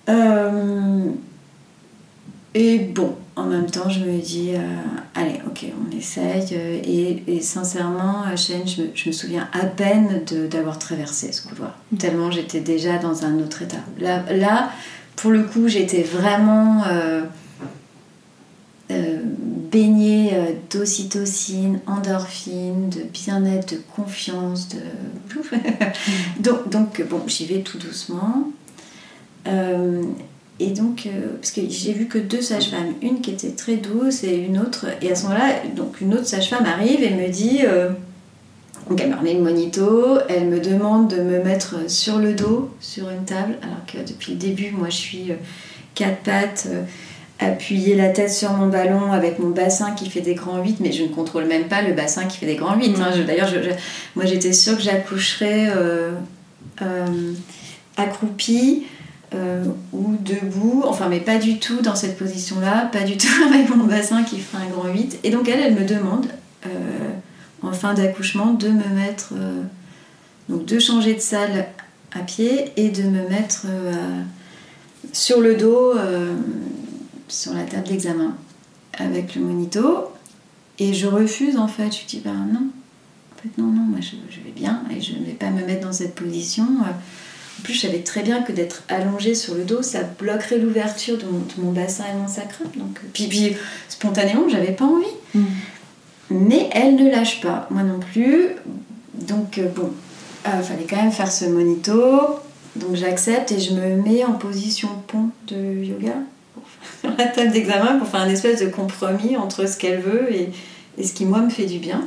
S2: Euh, et bon, en même temps, je me dis, euh, allez, ok, on essaye. euh, Et, sincèrement, à je me, souviens à peine d'avoir traversé ce couloir. Tellement j'étais déjà dans un autre état. Là, pour le coup, j'étais vraiment euh, baignée euh, d'ocytocine, endorphine, de bien-être, de confiance. De... donc, donc, bon, j'y vais tout doucement. Euh, et donc, euh, parce que j'ai vu que deux sages-femmes, une qui était très douce et une autre. Et à ce moment-là, donc une autre sage-femme arrive et me dit. donc elle me remet le monito, elle me demande de me mettre sur le dos, sur une table, alors que depuis le début, moi je suis quatre pattes, appuyer la tête sur mon ballon avec mon bassin qui fait des grands 8, mais je ne contrôle même pas le bassin qui fait des grands 8. hein. D'ailleurs, je- je- moi j'étais sûre que j'accoucherais euh, euh, accroupie euh, ou debout, enfin, mais pas du tout dans cette position-là, pas du tout avec mon bassin qui ferait un grand 8. Et donc elle, elle me demande, en fin d'accouchement, de me mettre, donc de changer de salle à pied et de me mettre sur le dos, sur la table d'examen, avec le monito. Et je refuse en fait, je dis, ben non, en fait non, non, moi je, je vais bien et je ne vais pas me mettre dans cette position. euh, en plus, je savais très bien que d'être allongée sur le dos, ça bloquerait l'ouverture de, mon- de mon bassin et mon sacrum. Donc, euh, puis, puis spontanément, j'avais pas envie.
S1: Mm.
S2: Mais elle ne lâche pas, moi non plus. Donc, euh, bon, il fallait quand même faire ce monito. Donc, j'accepte et je me mets en position pont de yoga faire la table d'examen pour faire un espèce de compromis entre ce qu'elle veut et, et ce qui, moi, me fait du bien.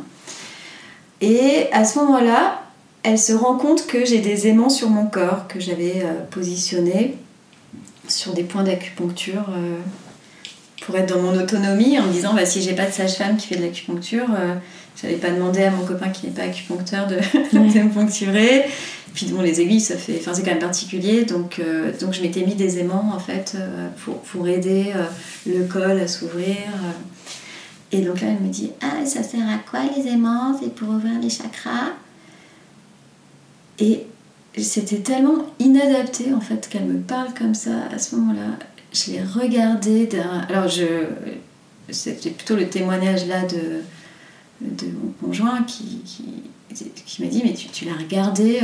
S2: Et à ce moment-là, elle se rend compte que j'ai des aimants sur mon corps que j'avais euh, positionnés sur des points d'acupuncture euh, pour être dans mon autonomie en me disant bah, si j'ai pas de sage-femme qui fait de l'acupuncture, euh, j'allais pas demander à mon copain qui n'est pas acupuncteur de, de me poncturer. Puis bon, les aiguilles, ça fait, enfin, c'est quand même particulier, donc, euh, donc je m'étais mis des aimants en fait euh, pour, pour aider euh, le col à s'ouvrir. Et donc là, elle me dit Ah, ça sert à quoi les aimants? C'est pour ouvrir les chakras? Et c'était tellement inadapté en fait qu'elle me parle comme ça à ce moment-là. Je l'ai regardée d'un. Alors, je. C'était plutôt le témoignage là de, mon conjoint qui, qui, m'a dit Mais tu, tu l'as regardée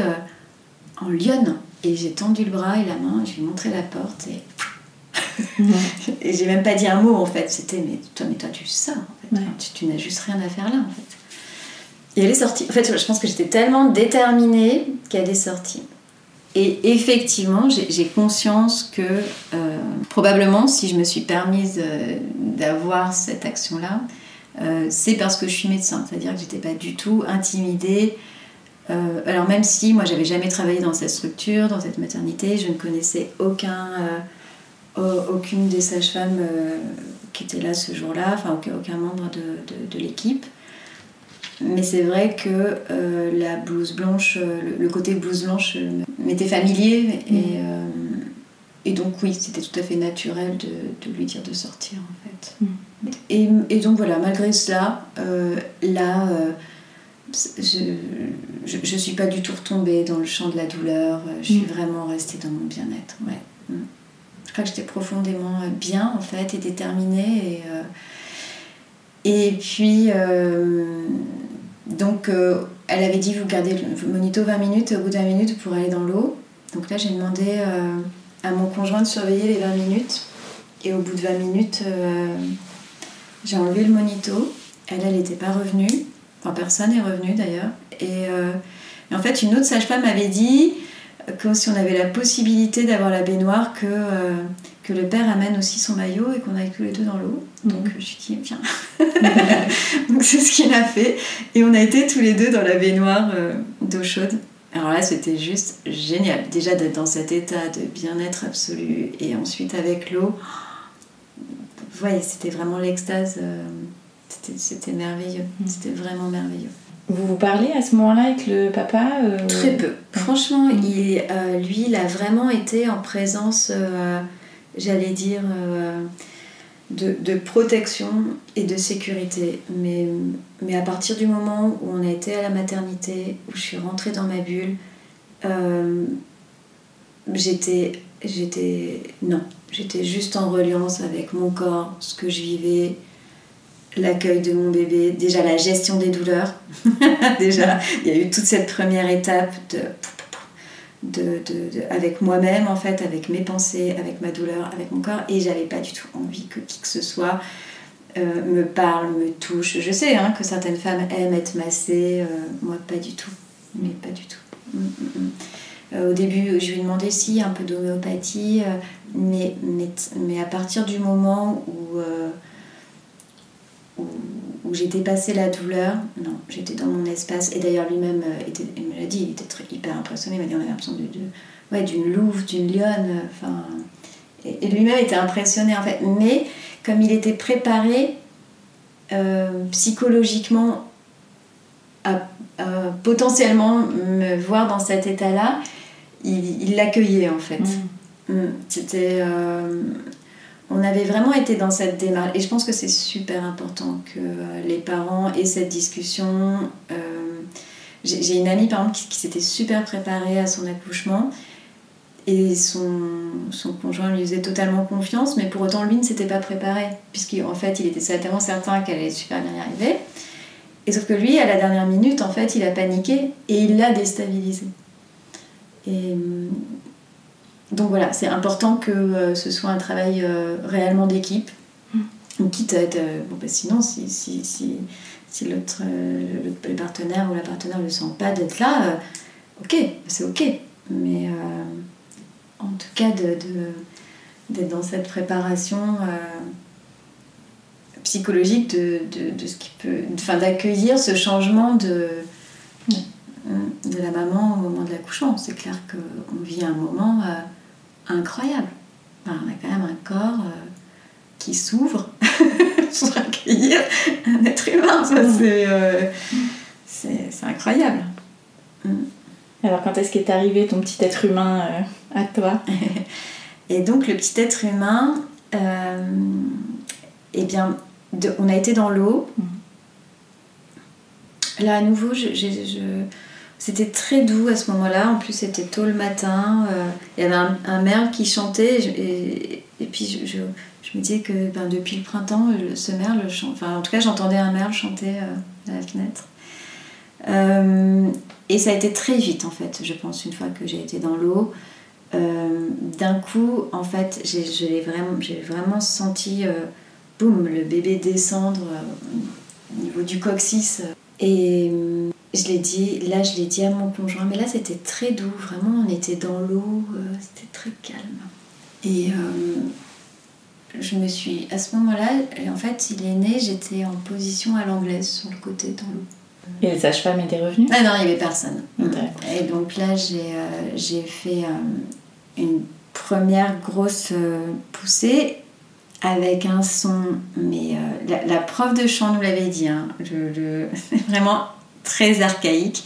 S2: en lionne. Et j'ai tendu le bras et la main, je lui ai montré la porte et. et j'ai même pas dit un mot en fait. C'était Mais toi, mais toi tu sors en fait.
S1: Ouais.
S2: Enfin, tu, tu n'as juste rien à faire là en fait. Et elle est sortie. En fait, je pense que j'étais tellement déterminée qu'elle est sortie. Et effectivement, j'ai j'ai conscience que euh, probablement, si je me suis permise euh, d'avoir cette action-là, euh, c'est parce que je suis médecin. C'est-à-dire que j'étais pas du tout intimidée. Euh, alors même si moi, j'avais jamais travaillé dans cette structure, dans cette maternité, je ne connaissais aucun, euh, au- aucune des sages-femmes euh, qui étaient là ce jour-là, enfin aucun, aucun membre de, de- de l'équipe. Mais c'est vrai que la blouse blanche, le, le côté blouse blanche m'était familier et, euh, et donc oui, c'était tout à fait naturel de, de lui dire de sortir en fait.
S1: Mm.
S2: Et, et donc voilà, malgré cela, là, je, je suis pas du tout retombée dans le champ de la douleur, je suis
S1: Mm.
S2: vraiment restée dans mon bien-être. Ouais. Mm. Je crois que j'étais profondément euh, bien en fait et déterminée et, euh, et puis euh, donc euh, elle avait dit vous gardez le monito 20 minutes, au bout de 20 minutes vous pourrez aller dans l'eau. Donc là j'ai demandé euh, à mon conjoint de surveiller les 20 minutes et au bout de 20 minutes euh, j'ai enlevé le monito. Elle, elle n'était pas revenue. Enfin, personne n'est revenu d'ailleurs. Et, euh, et en fait, une autre sage-femme m'avait dit que si on avait la possibilité d'avoir la baignoire, que, euh, que le père amène aussi son maillot et qu'on aille tous les deux dans l'eau. Donc je me suis dit, viens. Donc c'est ce qu'il a fait. Et on a été tous les deux dans la baignoire euh, d'eau chaude. Alors là, c'était juste génial. Déjà d'être dans cet état de bien-être absolu et ensuite avec l'eau. Vous voyez, c'était vraiment l'extase. euh, c'était- merveilleux. C'était vraiment merveilleux.
S1: Vous vous parlez à ce moment-là avec le papa euh,
S2: Très peu. Franchement, il, euh, lui, il a vraiment été en présence, euh, j'allais dire, de, de protection et de sécurité. Mais, mais à partir du moment où on a été à la maternité, où je suis rentrée dans ma bulle, j'étais. J'étais. Non. J'étais juste en reliance avec mon corps, ce que je vivais, l'accueil de mon bébé, déjà la gestion des douleurs. déjà, il y a eu toute cette première étape de, de, de, avec moi-même, en fait, avec mes pensées, avec ma douleur, avec mon corps. Et j'avais pas du tout envie que qui que ce soit euh, me parle, me touche. Je sais hein, que certaines femmes aiment être massées, euh, moi pas du tout. Mais pas du tout. Mm, mm, mm. Euh, au début, je lui demandé si un peu d'homéopathie, mais, mais, mais, à partir du moment où, où, où j'ai dépassé la douleur, non, j'étais dans mon espace. Et d'ailleurs, lui-même, il me l'a dit, il était très, hyper impressionné. Il m'a dit on avait l'impression de, de, ouais, d'une louve, d'une lionne. Enfin, et, et lui-même était impressionné en fait. Mais comme il était préparé euh, psychologiquement à, potentiellement me voir dans cet état-là, il l'accueillait en fait. Mm. Mm. C'était. Euh, on avait vraiment été dans cette démarche. Et je pense que c'est super important que euh, les parents aient cette discussion. J'ai une amie par exemple qui, s'était super préparée à son accouchement et son, son, conjoint lui faisait totalement confiance, mais pour autant lui ne s'était pas préparé, puisqu'en fait il était tellement certain qu'elle allait super bien y arriver. Et sauf que lui, à la dernière minute, en fait, il a paniqué et il l'a déstabilisé. Donc voilà, c'est important que euh, ce soit un travail euh, réellement d'équipe, mm. quitte à être. Euh, bon, bah, sinon, si, si, si, si l'autre, le, partenaire ou la partenaire ne sent pas d'être là, ok, c'est ok. Mais en tout cas d'être de, dans cette préparation euh, psychologique de, de, ce qui peut enfin d'accueillir ce changement de de la maman au moment de l'accouchement c'est clair qu'on vit un moment euh, incroyable on a quand même un corps euh, qui s'ouvre pour accueillir un être humain c'est incroyable
S1: mm. alors quand est-ce qu'est arrivé ton petit être humain à toi?
S2: Et donc le petit être humain, euh, eh bien, on a été dans l'eau. Mm. Là, à nouveau, je, c'était très doux à ce moment-là. En plus, c'était tôt le matin. Euh, il y avait un, merle qui chantait. Et, puis, je, me disais que ben, depuis le printemps, ce merle, enfin, en tout cas, j'entendais un merle chanter euh, à la fenêtre. et ça a été très vite, en fait, je pense, une fois que j'ai été dans l'eau. Euh, d'un coup, en fait, j'ai vraiment, vraiment senti, euh, boum, le bébé descendre euh, au niveau du coccyx. Et je l'ai dit, là, je l'ai dit à mon conjoint, mais là, c'était très doux, vraiment, on était dans l'eau, c'était très calme. Et je me suis, à ce moment-là, en fait, il est né, j'étais en position à l'anglaise sur le côté dans l'eau.
S1: Et les sages-femmes étaient revenues
S2: Ah non, il n'y avait personne. Et donc là, j'ai fait une première grosse euh, poussée avec un son, mais euh, la, prof de chant nous l'avait dit, hein, vraiment très archaïque.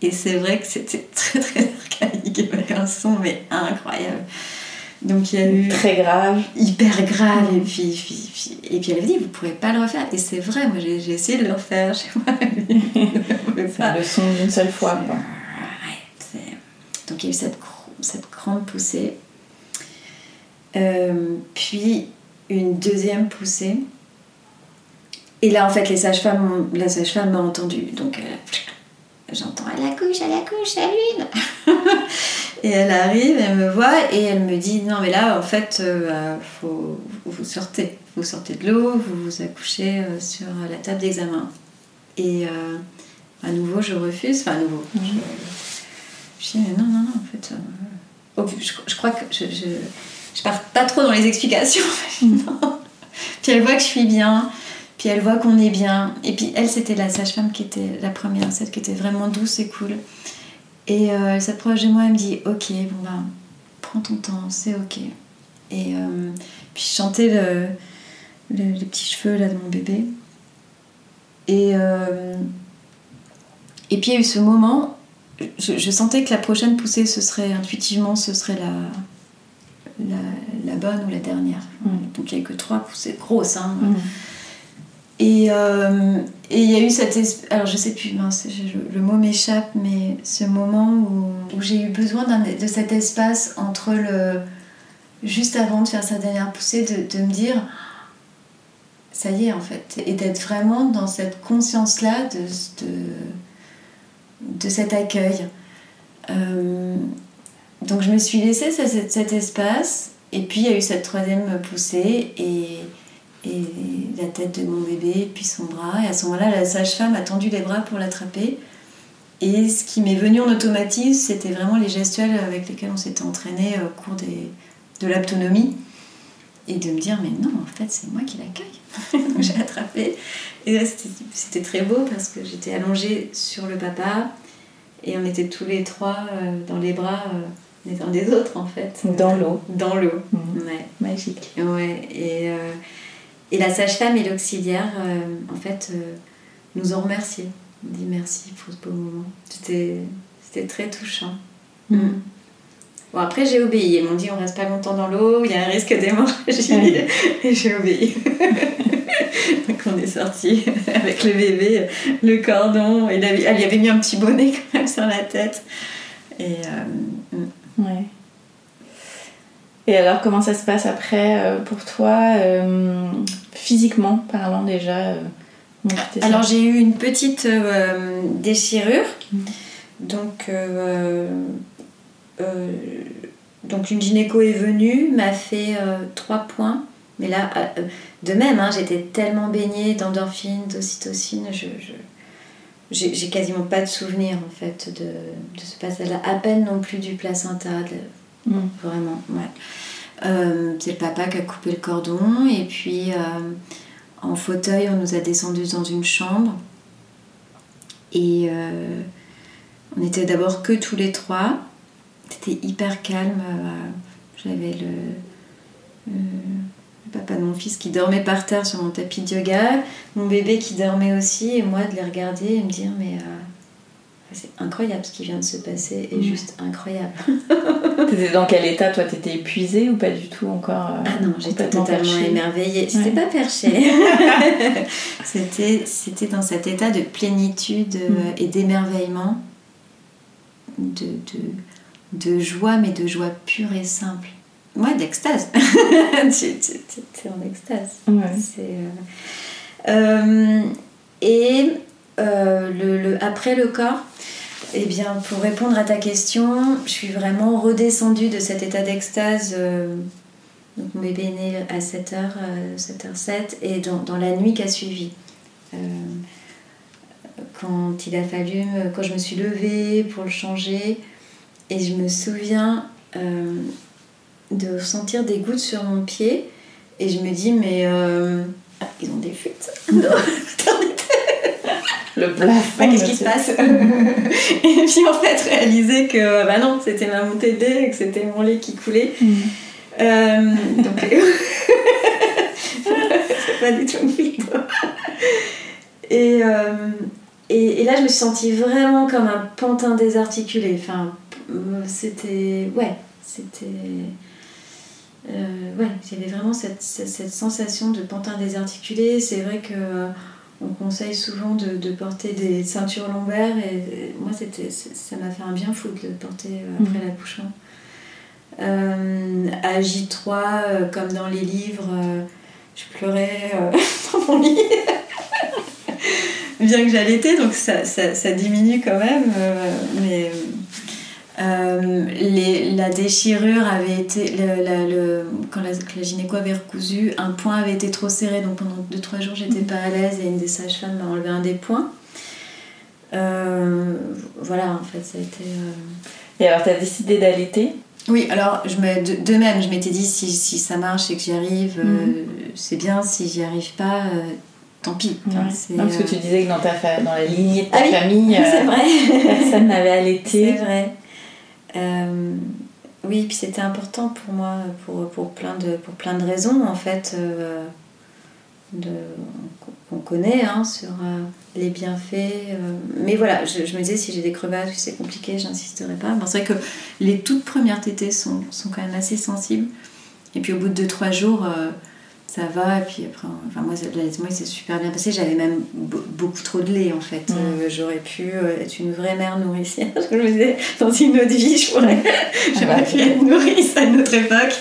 S2: Et c'est vrai que c'était très très archaïque avec un son, mais incroyable. Donc il y a eu.
S1: Très grave.
S2: Hyper grave. Et puis, et puis elle avait dit, vous ne pourrez pas le refaire. Et c'est vrai, moi j'ai essayé de le refaire chez moi.
S1: c'est le son d'une seule fois.
S2: donc il y a eu cette cette grande poussée. Euh, puis une deuxième poussée. Et là, en fait, les sages-femmes, la sage-femme m'a entendu. Donc, euh, j'entends elle accouche, elle accouche, salut Et elle arrive, elle me voit et elle me dit Non, mais là, en fait, euh, faut, vous sortez. Vous sortez de l'eau, vous vous accouchez sur la table d'examen. Et à nouveau, je refuse. Enfin, à nouveau. Je, je, dis Mais non, non, non, en fait je, crois que je, je, je, pars pas trop dans les explications. puis elle voit que je suis bien, puis elle voit qu'on est bien. Et puis elle, c'était la sage-femme qui était la première, celle qui était vraiment douce et cool. Et euh, elle s'approche de moi, elle me dit Ok, bon ben, prends ton temps, c'est ok. Et euh, puis je chantais le, les petits cheveux là de mon bébé. Et, euh, et puis il y a eu ce moment je, sentais que la prochaine poussée, ce serait intuitivement, ce serait la, la, bonne ou la dernière. Mm. Donc il n'y avait que trois poussées grosses. Hein. Mm. Euh, et il y a eu cette. Alors je sais plus, le, mot m'échappe, mais ce moment où, où j'ai eu besoin de cet espace entre le, juste avant de faire sa dernière poussée, de, de me dire ça y est en fait, et d'être vraiment dans cette conscience-là de, de, de, cet accueil. Euh, donc je me suis laissée cet, cet, espace, et puis il y a eu cette troisième poussée, et, la tête de mon bébé, puis son bras, et à ce moment-là, la sage-femme a tendu les bras pour l'attraper. Et ce qui m'est venu en automatisme, c'était vraiment les gestuels avec lesquels on s'était entraîné au cours des, de l'autonomie et de me dire mais non en fait c'est moi qui l'accueille donc j'ai attrapé et c'était très beau parce que j'étais allongée sur le papa et on était tous les trois euh, dans les bras euh, les uns des autres en fait
S1: dans l'eau
S2: dans l'eau
S1: mmh. ouais. magique
S2: ouais et, euh, et la sage-femme et l'auxiliaire en fait nous ont remercié on dit merci pour ce beau moment c'était très touchant mmh. Bon, après, j'ai obéi. Ils m'ont dit on reste pas longtemps dans l'eau, il y a un risque d'hémorragie. Et j'ai obéi. Donc, on est sorti avec le bébé, le cordon. Et elle y avait mis un petit bonnet quand même sur la tête. Et. Euh.
S1: Ouais. Et alors, comment ça se passe après euh, pour toi, euh, physiquement parlant déjà
S2: Alors, j'ai eu une petite déchirure. Mm. Donc, euh, donc une gynéco est venue, m'a fait euh, trois points. Mais là, euh, de même, hein, j'étais tellement baignée d'endorphine, d'ocytocine, je, j'ai quasiment pas de souvenir en fait de, de ce passage-là. À peine non plus du placenta, mm. vraiment. Ouais. c'est le papa qui a coupé le cordon et puis en fauteuil, on nous a descendus dans une chambre et on était d'abord que tous les trois. C'était hyper calme. Euh, j'avais le, papa de mon fils qui dormait par terre sur mon tapis de yoga, mon bébé qui dormait aussi, et moi de les regarder et me dire mais euh, c'est incroyable ce qui vient de se passer, et juste incroyable.
S1: T'étais dans quel état toi? T'étais épuisée ou pas du tout encore
S2: euh, Ah non, j'étais totalement émerveillée. C'était pas perché. c'était, c'était dans cet état de plénitude mm. et d'émerveillement. de, de joie, mais de joie pure et simple. Ouais, d'extase. tu, es en extase. Euh, euh, et euh, le, après le corps, eh bien, pour répondre à ta question, je suis vraiment redescendue de cet état d'extase. donc mon bébé est né à 7h, 7h07, et dans, dans la nuit qui a suivi quand il a fallu, quand je me suis levée pour le changer, et je me souviens de sentir des gouttes sur mon pied. Et je me dis, mais euh, ils ont des fuites.
S1: le plafond.
S2: Qu'est-ce qui se passe Et puis en fait, réaliser que bah non, c'était ma montée de lait, que c'était mon lait qui coulait. Mm. Euh, donc, c'est pas du tout une fuite. Et, et, et, là, je me suis sentie vraiment comme un pantin désarticulé. Enfin, euh, c'était. Ouais, c'était. Euh, ouais, j'avais vraiment cette, cette, sensation de pantin désarticulé. C'est vrai que euh, on conseille souvent de, de, porter des ceintures lombaires et, moi c'était ça m'a fait un bien fou de le porter après mhm. l'accouchement. à J3, comme dans les livres, je pleurais dans mon lit. bien que j'allaitais, donc ça, ça, ça, diminue quand même. mais euh, les, la déchirure avait été. Le, quand, la, la, gynéco avait recousu, un point avait été trop serré, donc pendant 2-3 jours j'étais pas à l'aise et une des sages-femmes m'a enlevé un des points. Euh, voilà, en fait, ça a été. Euh,
S1: et alors, tu as décidé d'allaiter?
S2: Oui, alors je me, de, même, je m'étais dit si, si, ça marche et que j'y arrive, mhm. c'est bien, si j'y arrive pas tant pis.
S1: parce que tu disais que dans, ta dans la lignée de ta ah famille,
S2: vrai.
S1: personne n'avait allaité.
S2: C'est vrai. Euh, oui, puis c'était important pour moi pour, pour, plein de, pour plein de raisons en fait euh, qu'on connaît hein, sur euh, les bienfaits. mais voilà, je, me disais si j'ai des crevasses, si c'est compliqué, j'insisterai pas. c'est vrai que les toutes premières tétées sont, sont, quand même assez sensibles. Et puis au bout de 2-3 jours, ça va. Et puis après, enfin, moi, l'allaitement, il s'est super bien passé. J'avais même beaucoup trop de lait, en fait. Mm. Euh, j'aurais pu euh, être une vraie mère nourricière. je me disais, dans une autre vie, je pourrais, j'aurais pu être nourrice à une autre époque.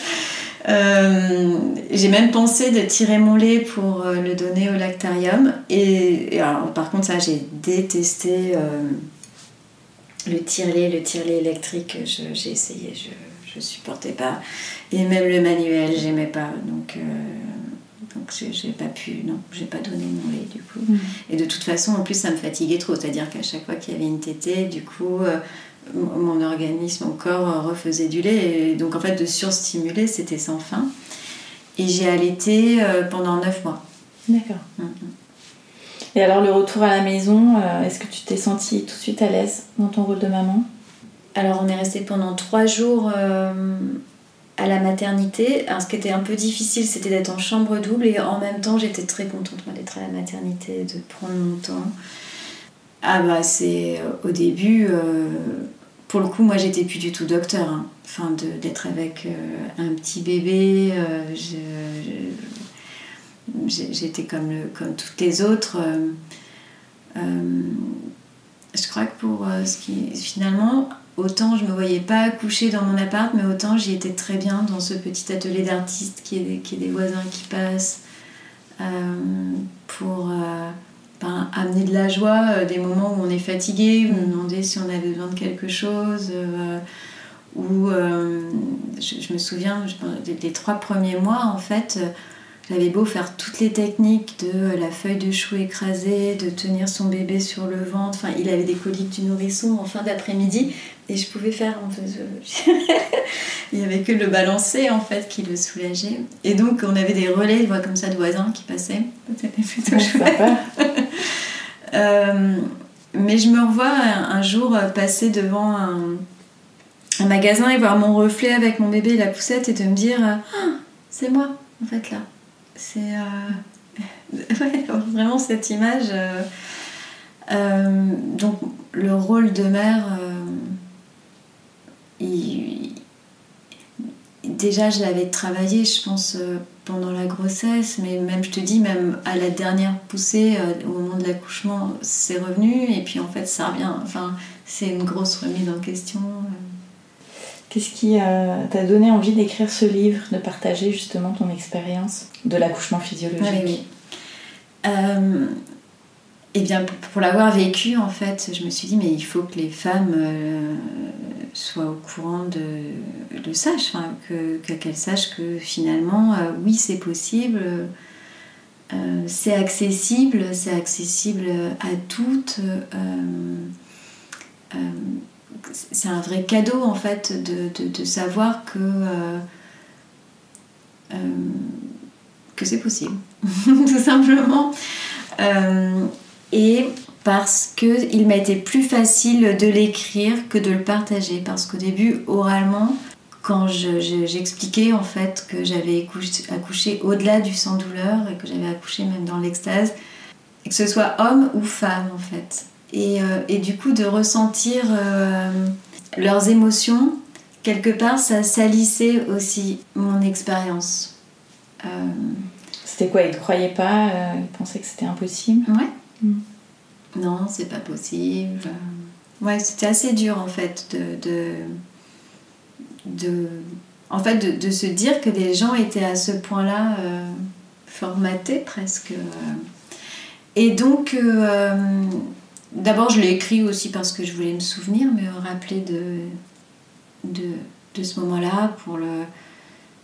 S2: Euh, j'ai même pensé de tirer mon lait pour le donner au lactarium. Et, alors, par contre, ça, j'ai détesté le tire-lait, le tire-lait électrique. J'ai essayé, je ne supportais pas. Et même le manuel, j'aimais pas. Donc, donc j'ai pas pu, non, j'ai pas donné mon lait du coup. Mm. Et de toute façon, en plus, ça me fatiguait trop. C'est-à-dire qu'à chaque fois qu'il y avait une tétée, du coup, euh, mon organisme, mon corps refaisait du lait. Et donc, en fait, de surstimuler, c'était sans fin. Et j'ai allaité euh, pendant 9 mois.
S1: D'accord. Mm, mm. Et alors, le retour à la maison, euh, est-ce que tu t'es sentie tout de suite à l'aise dans ton rôle de maman?
S2: Alors, on est resté pendant 3 jours à la maternité. Alors, ce qui était un peu difficile, c'était d'être en chambre double et en même temps, j'étais très contente d'être à la maternité, de prendre mon temps. Ah bah c'est euh, au début, euh, pour le coup, moi j'étais plus du tout docteur. Hein. Enfin, d'être avec euh, un petit bébé, j'étais comme, comme toutes les autres. je crois que pour ce qui finalement autant je me voyais pas coucher dans mon appart, mais autant j'y étais très bien dans ce petit atelier d'artiste qui est, des, voisins qui passent euh, pour euh, ben, amener de la joie, euh, des moments où on est fatigué, vous nous demander si on avait besoin de quelque chose. ou je, me souviens, des, trois premiers mois, en fait, j'avais beau faire toutes les techniques de la feuille de chou écrasée, de tenir son bébé sur le ventre. Enfin, il avait des coliques du nourrisson en fin d'après-midi et je pouvais faire. En fait, il n'y avait que le balancer en fait qui le soulageait. Et donc, on avait des relais, voix comme ça, de voisins qui passaient. C'était plutôt chouette. euh, mais je me revois un, jour passer devant un, un, magasin et voir mon reflet avec mon bébé et la poussette et de me dire ah, c'est moi en fait là c'est euh, vraiment cette image. Euh, euh, donc le rôle de mère, déjà je l'avais travaillé, je pense, pendant la grossesse, mais même je te dis, même à la dernière poussée, au moment de l'accouchement, c'est revenu, et puis en fait ça revient. Enfin, c'est une grosse remise en question.
S1: Qu'est-ce qui t'a donné envie d'écrire ce livre, de partager justement ton expérience de l'accouchement physiologique?
S2: Euh, eh bien, pour l'avoir vécu, en fait, je me suis dit, mais il faut que les femmes euh, soient au courant de, de ça, qu'elles que, sachent que finalement, euh, oui, c'est possible, c'est accessible, c'est accessible à toutes c'est un vrai cadeau en fait de, savoir que, euh, euh, que c'est possible, tout simplement. Euh, et parce qu'il m'a été plus facile de l'écrire que de le partager. Parce qu'au début, oralement, quand j'expliquais en fait que j'avais accouché, au-delà du sans-douleur et que j'avais accouché même dans l'extase, que ce soit homme ou femme en fait, euh, et, du coup de ressentir euh, leurs émotions, quelque part ça salissait aussi mon expérience.
S1: Euh, c'était quoi Ils ne croyaient pas Ils pensaient que c'était impossible?
S2: Ouais. Hmm. Non, c'est pas possible. Ouais, c'était assez dur en fait de, de, en fait, de, de, se dire que des gens étaient à ce point-là formatés presque. Et donc, D'abord, je l'ai écrit aussi parce que je voulais me souvenir, me rappeler de, ce moment-là pour,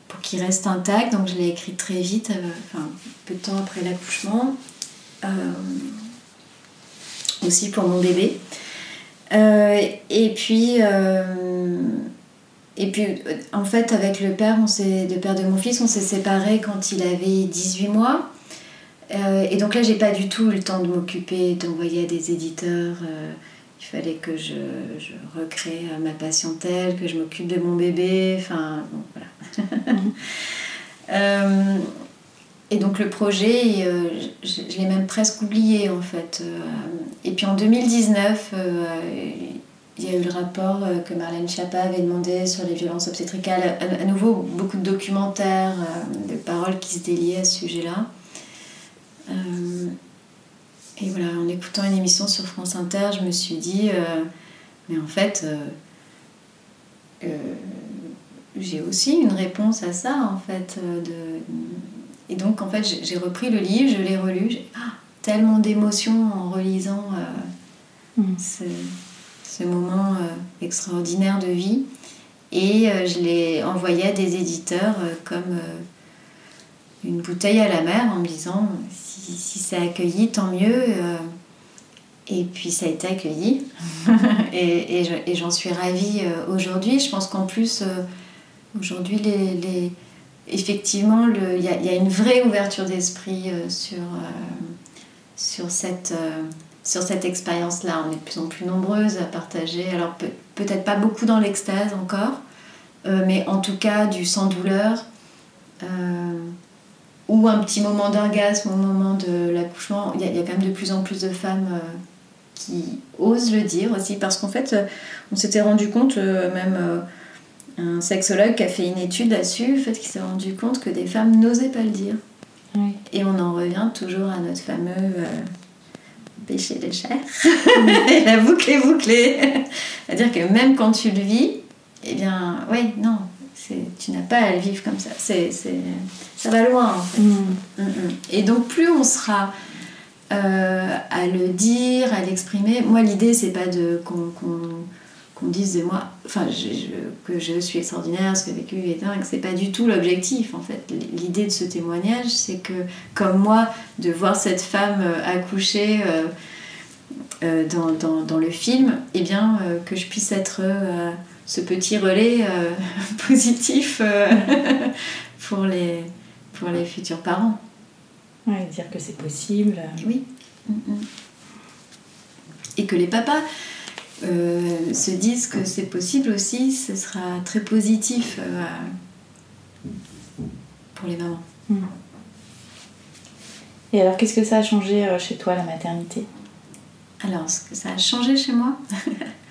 S2: pour qu'il reste intact. Donc, je l'ai écrit très vite, euh, peu de temps après l'accouchement. Euh, aussi pour mon bébé. Euh, et puis. en fait, avec le père, le père de mon fils, on s'est séparés quand il avait 18 mois. Euh, et donc là, j'ai pas du tout eu le temps de m'occuper, d'envoyer à des éditeurs. Euh, il fallait que je, je recrée ma patientèle, que je m'occupe de mon bébé. Enfin, bon, voilà. Euh, et donc le projet, je, l'ai même presque oublié en fait. et puis en 2019, il y a eu le rapport que Marlène Schiappa avait demandé sur les violences obstétricales. À, à nouveau, beaucoup de documentaires, de paroles qui se déliaient à ce sujet-là. Euh, et voilà, en écoutant une émission sur France Inter, je me suis dit, euh, mais en fait, euh, j'ai aussi une réponse à ça, en fait. de... Et donc, en fait, j'ai- repris le livre, je l'ai relu. J'ai ah, tellement d'émotions en relisant euh,
S1: Mm.
S2: ce, ce moment euh, extraordinaire de vie. Et euh, je l'ai envoyé à des éditeurs comme une bouteille à la mer en me disant si, si c'est accueilli, tant mieux. euh, et puis ça a été accueilli. et et je- et j'en suis ravie euh, aujourd'hui. Je pense qu'en plus, euh, aujourd'hui, les, les- effectivement, le- il y, a- il y a une vraie ouverture d'esprit sur, sur cette, sur cette expérience-là. On est de plus en plus nombreuses à partager. Alors peut- peut-être pas beaucoup dans l'extase encore, euh, mais en tout cas du sans douleur. euh, ou un petit moment d'orgasme au moment de l'accouchement. Il y, a- il y a quand même de plus en plus de femmes euh, qui osent le dire aussi, parce qu'en fait, euh, on s'était rendu compte, euh, même euh, un sexologue qui a fait une étude là-dessus, en fait, qui s'est rendu compte que des femmes n'osaient pas le dire.
S1: Oui.
S2: Et on en revient toujours à notre fameux péché des chairs. Et la boucle est bouclée. C'est-à-dire que même quand tu le vis, eh bien, oui, non, tu n'as pas à le vivre comme ça. C'est, ça va loin, en fait.
S1: Mm.
S2: Mm, mm. Et donc plus on sera euh, à le dire, à l'exprimer. Moi l'idée c'est pas de qu'on dise de moi, enfin je- je- que je suis extraordinaire, ce que j'ai vécu est dingue. C'est pas du tout l'objectif en fait. L'idée de ce témoignage c'est que comme moi de voir cette femme euh, accoucher. euh, euh, dans, dans, dans le film, eh bien, que je puisse être ce petit relais euh, positif euh, pour, les, pour les futurs parents.
S1: Ouais, dire que c'est possible.
S2: Oui. Et que les papas euh, se disent que c'est possible aussi, ce sera très positif pour les mamans.
S1: Et alors, qu'est-ce que ça a changé chez toi, la maternité?
S2: Alors, ce que ça a changé chez moi,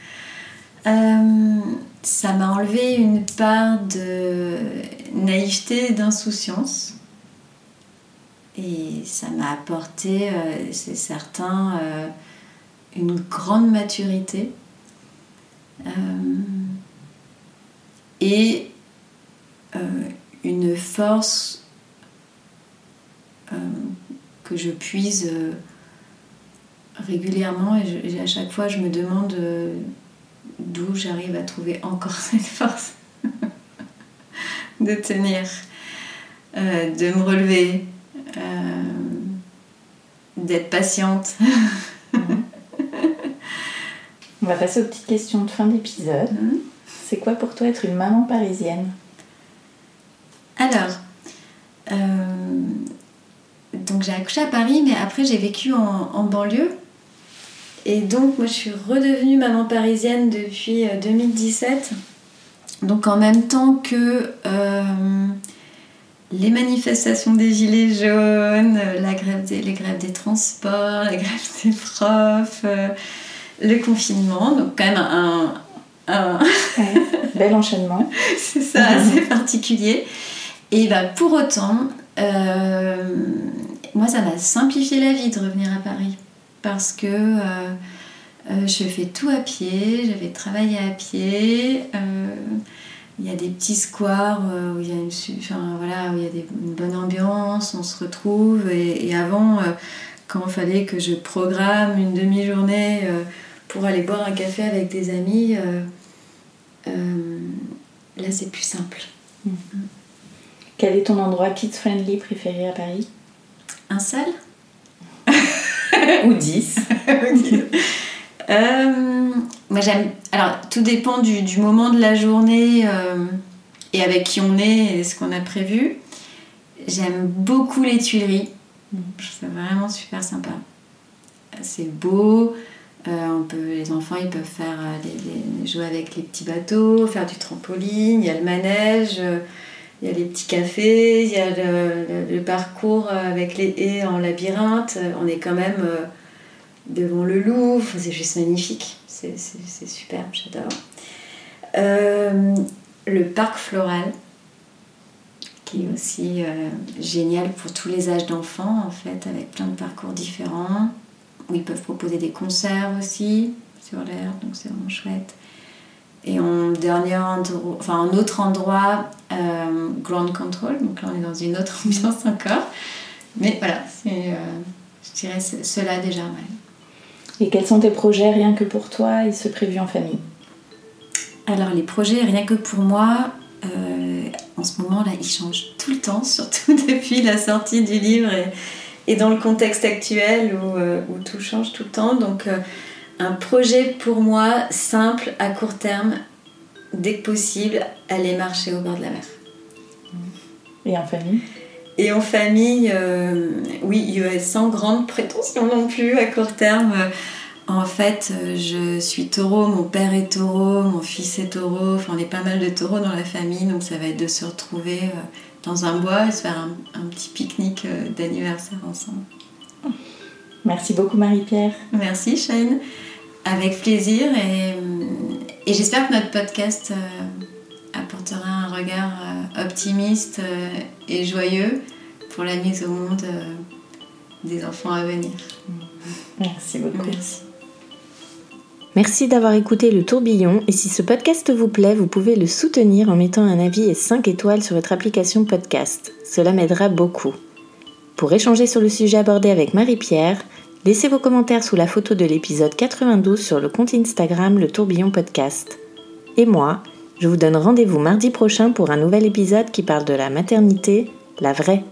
S2: euh, ça m'a enlevé une part de naïveté et d'insouciance. Et ça m'a apporté, euh, c'est certain, euh, une grande maturité. Et une force que je puise régulièrement et, à chaque fois je me demande d'où j'arrive à trouver encore cette force de tenir, euh, de me relever, euh, d'être patiente.
S1: On va passer aux petites questions de fin d'épisode.
S2: Mhm.
S1: C'est quoi pour toi être une maman parisienne?
S2: Alors, euh, donc j'ai accouché à Paris, mais après j'ai vécu en, en banlieue. Et donc moi je suis redevenue maman parisienne depuis euh, 2017. Donc en même temps que euh, les manifestations des gilets jaunes, euh, la grève des, les grèves des transports, la grève des profs, euh, le confinement, donc quand même un- un,
S1: Bel enchaînement.
S2: c'est ça, assez particulier. Et bah, pour autant, euh, moi, ça m'a simplifié la vie de revenir à Paris. Parce que euh, euh, je fais tout à pied, j'avais travaillé à pied. euh, il y a des petits squares où il y a une, enfin, voilà, où il y a des- une bonne ambiance, on se retrouve. Et, et avant, quand il fallait que je programme une demi-journée pour aller boire un café avec des amis, là c'est plus simple.
S1: Quel est ton endroit kids-friendly préféré à Paris?
S2: Un seul?
S1: Ou 10
S2: Euh, Moi j'aime. Alors tout dépend du, moment de la journée euh, et avec qui on est et ce qu'on a prévu. J'aime beaucoup les Tuileries. Je trouve ça vraiment super sympa. C'est beau. euh, on peut, les enfants ils peuvent faire jouer avec les petits bateaux, faire du trampoline, il y a le manège, il y a les petits cafés, il y a le, parcours euh, avec les haies en labyrinthe. Euh, On est quand même euh, devant le Louvre, c'est juste magnifique, c'est superbe, j'adore. Le parc floral, qui est aussi génial pour tous les âges d'enfants, en fait, avec plein de parcours différents, où ils peuvent proposer des concerts aussi sur l'air, donc c'est vraiment chouette. Et en dernier endroit, enfin un autre endroit, euh, Ground Control. Donc là, on est dans une autre ambiance encore. Mais voilà, c'est, je dirais cela déjà.
S1: Et quels sont tes projets rien que pour toi et ce prévu en famille?
S2: Alors les projets rien que pour moi, en ce moment là, ils changent tout le temps, surtout depuis la sortie du livre et, et dans le contexte actuel où, où, tout change tout le temps. Donc un projet pour moi simple à court terme, dès que possible, aller marcher au bord de la mer.
S1: Et en famille?
S2: Et en famille, euh, oui, sans grande prétention non plus à court terme. En fait, je suis taureau, mon père est taureau, mon fils est taureau, enfin on est pas mal de taureaux dans la famille, donc ça va être de se retrouver euh, dans un bois et se faire un, un petit pique-nique euh, d'anniversaire ensemble.
S1: Merci beaucoup Marie-Pierre.
S2: Merci Shane. Avec plaisir et, et j'espère que notre podcast euh, apportera un regard euh, optimiste euh, et joyeux pour la mise au monde des enfants à venir.
S1: Merci beaucoup.
S2: Merci.
S1: Merci d'avoir écouté le tourbillon et si ce podcast vous plaît, vous pouvez le soutenir en mettant un avis et 5 étoiles sur votre application podcast. Cela m'aidera beaucoup. Pour échanger sur le sujet abordé avec Marie-Pierre, Laissez vos commentaires sous la photo de l'épisode 92 sur le compte Instagram Le Tourbillon Podcast. Et moi, je vous donne rendez-vous mardi prochain pour un nouvel épisode qui parle de la maternité, la vraie.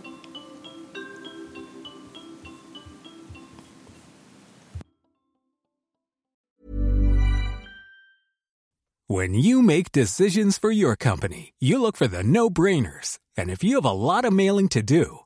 S3: When you make decisions for your company, you look for the no-brainers. And if you have a lot of mailing to do,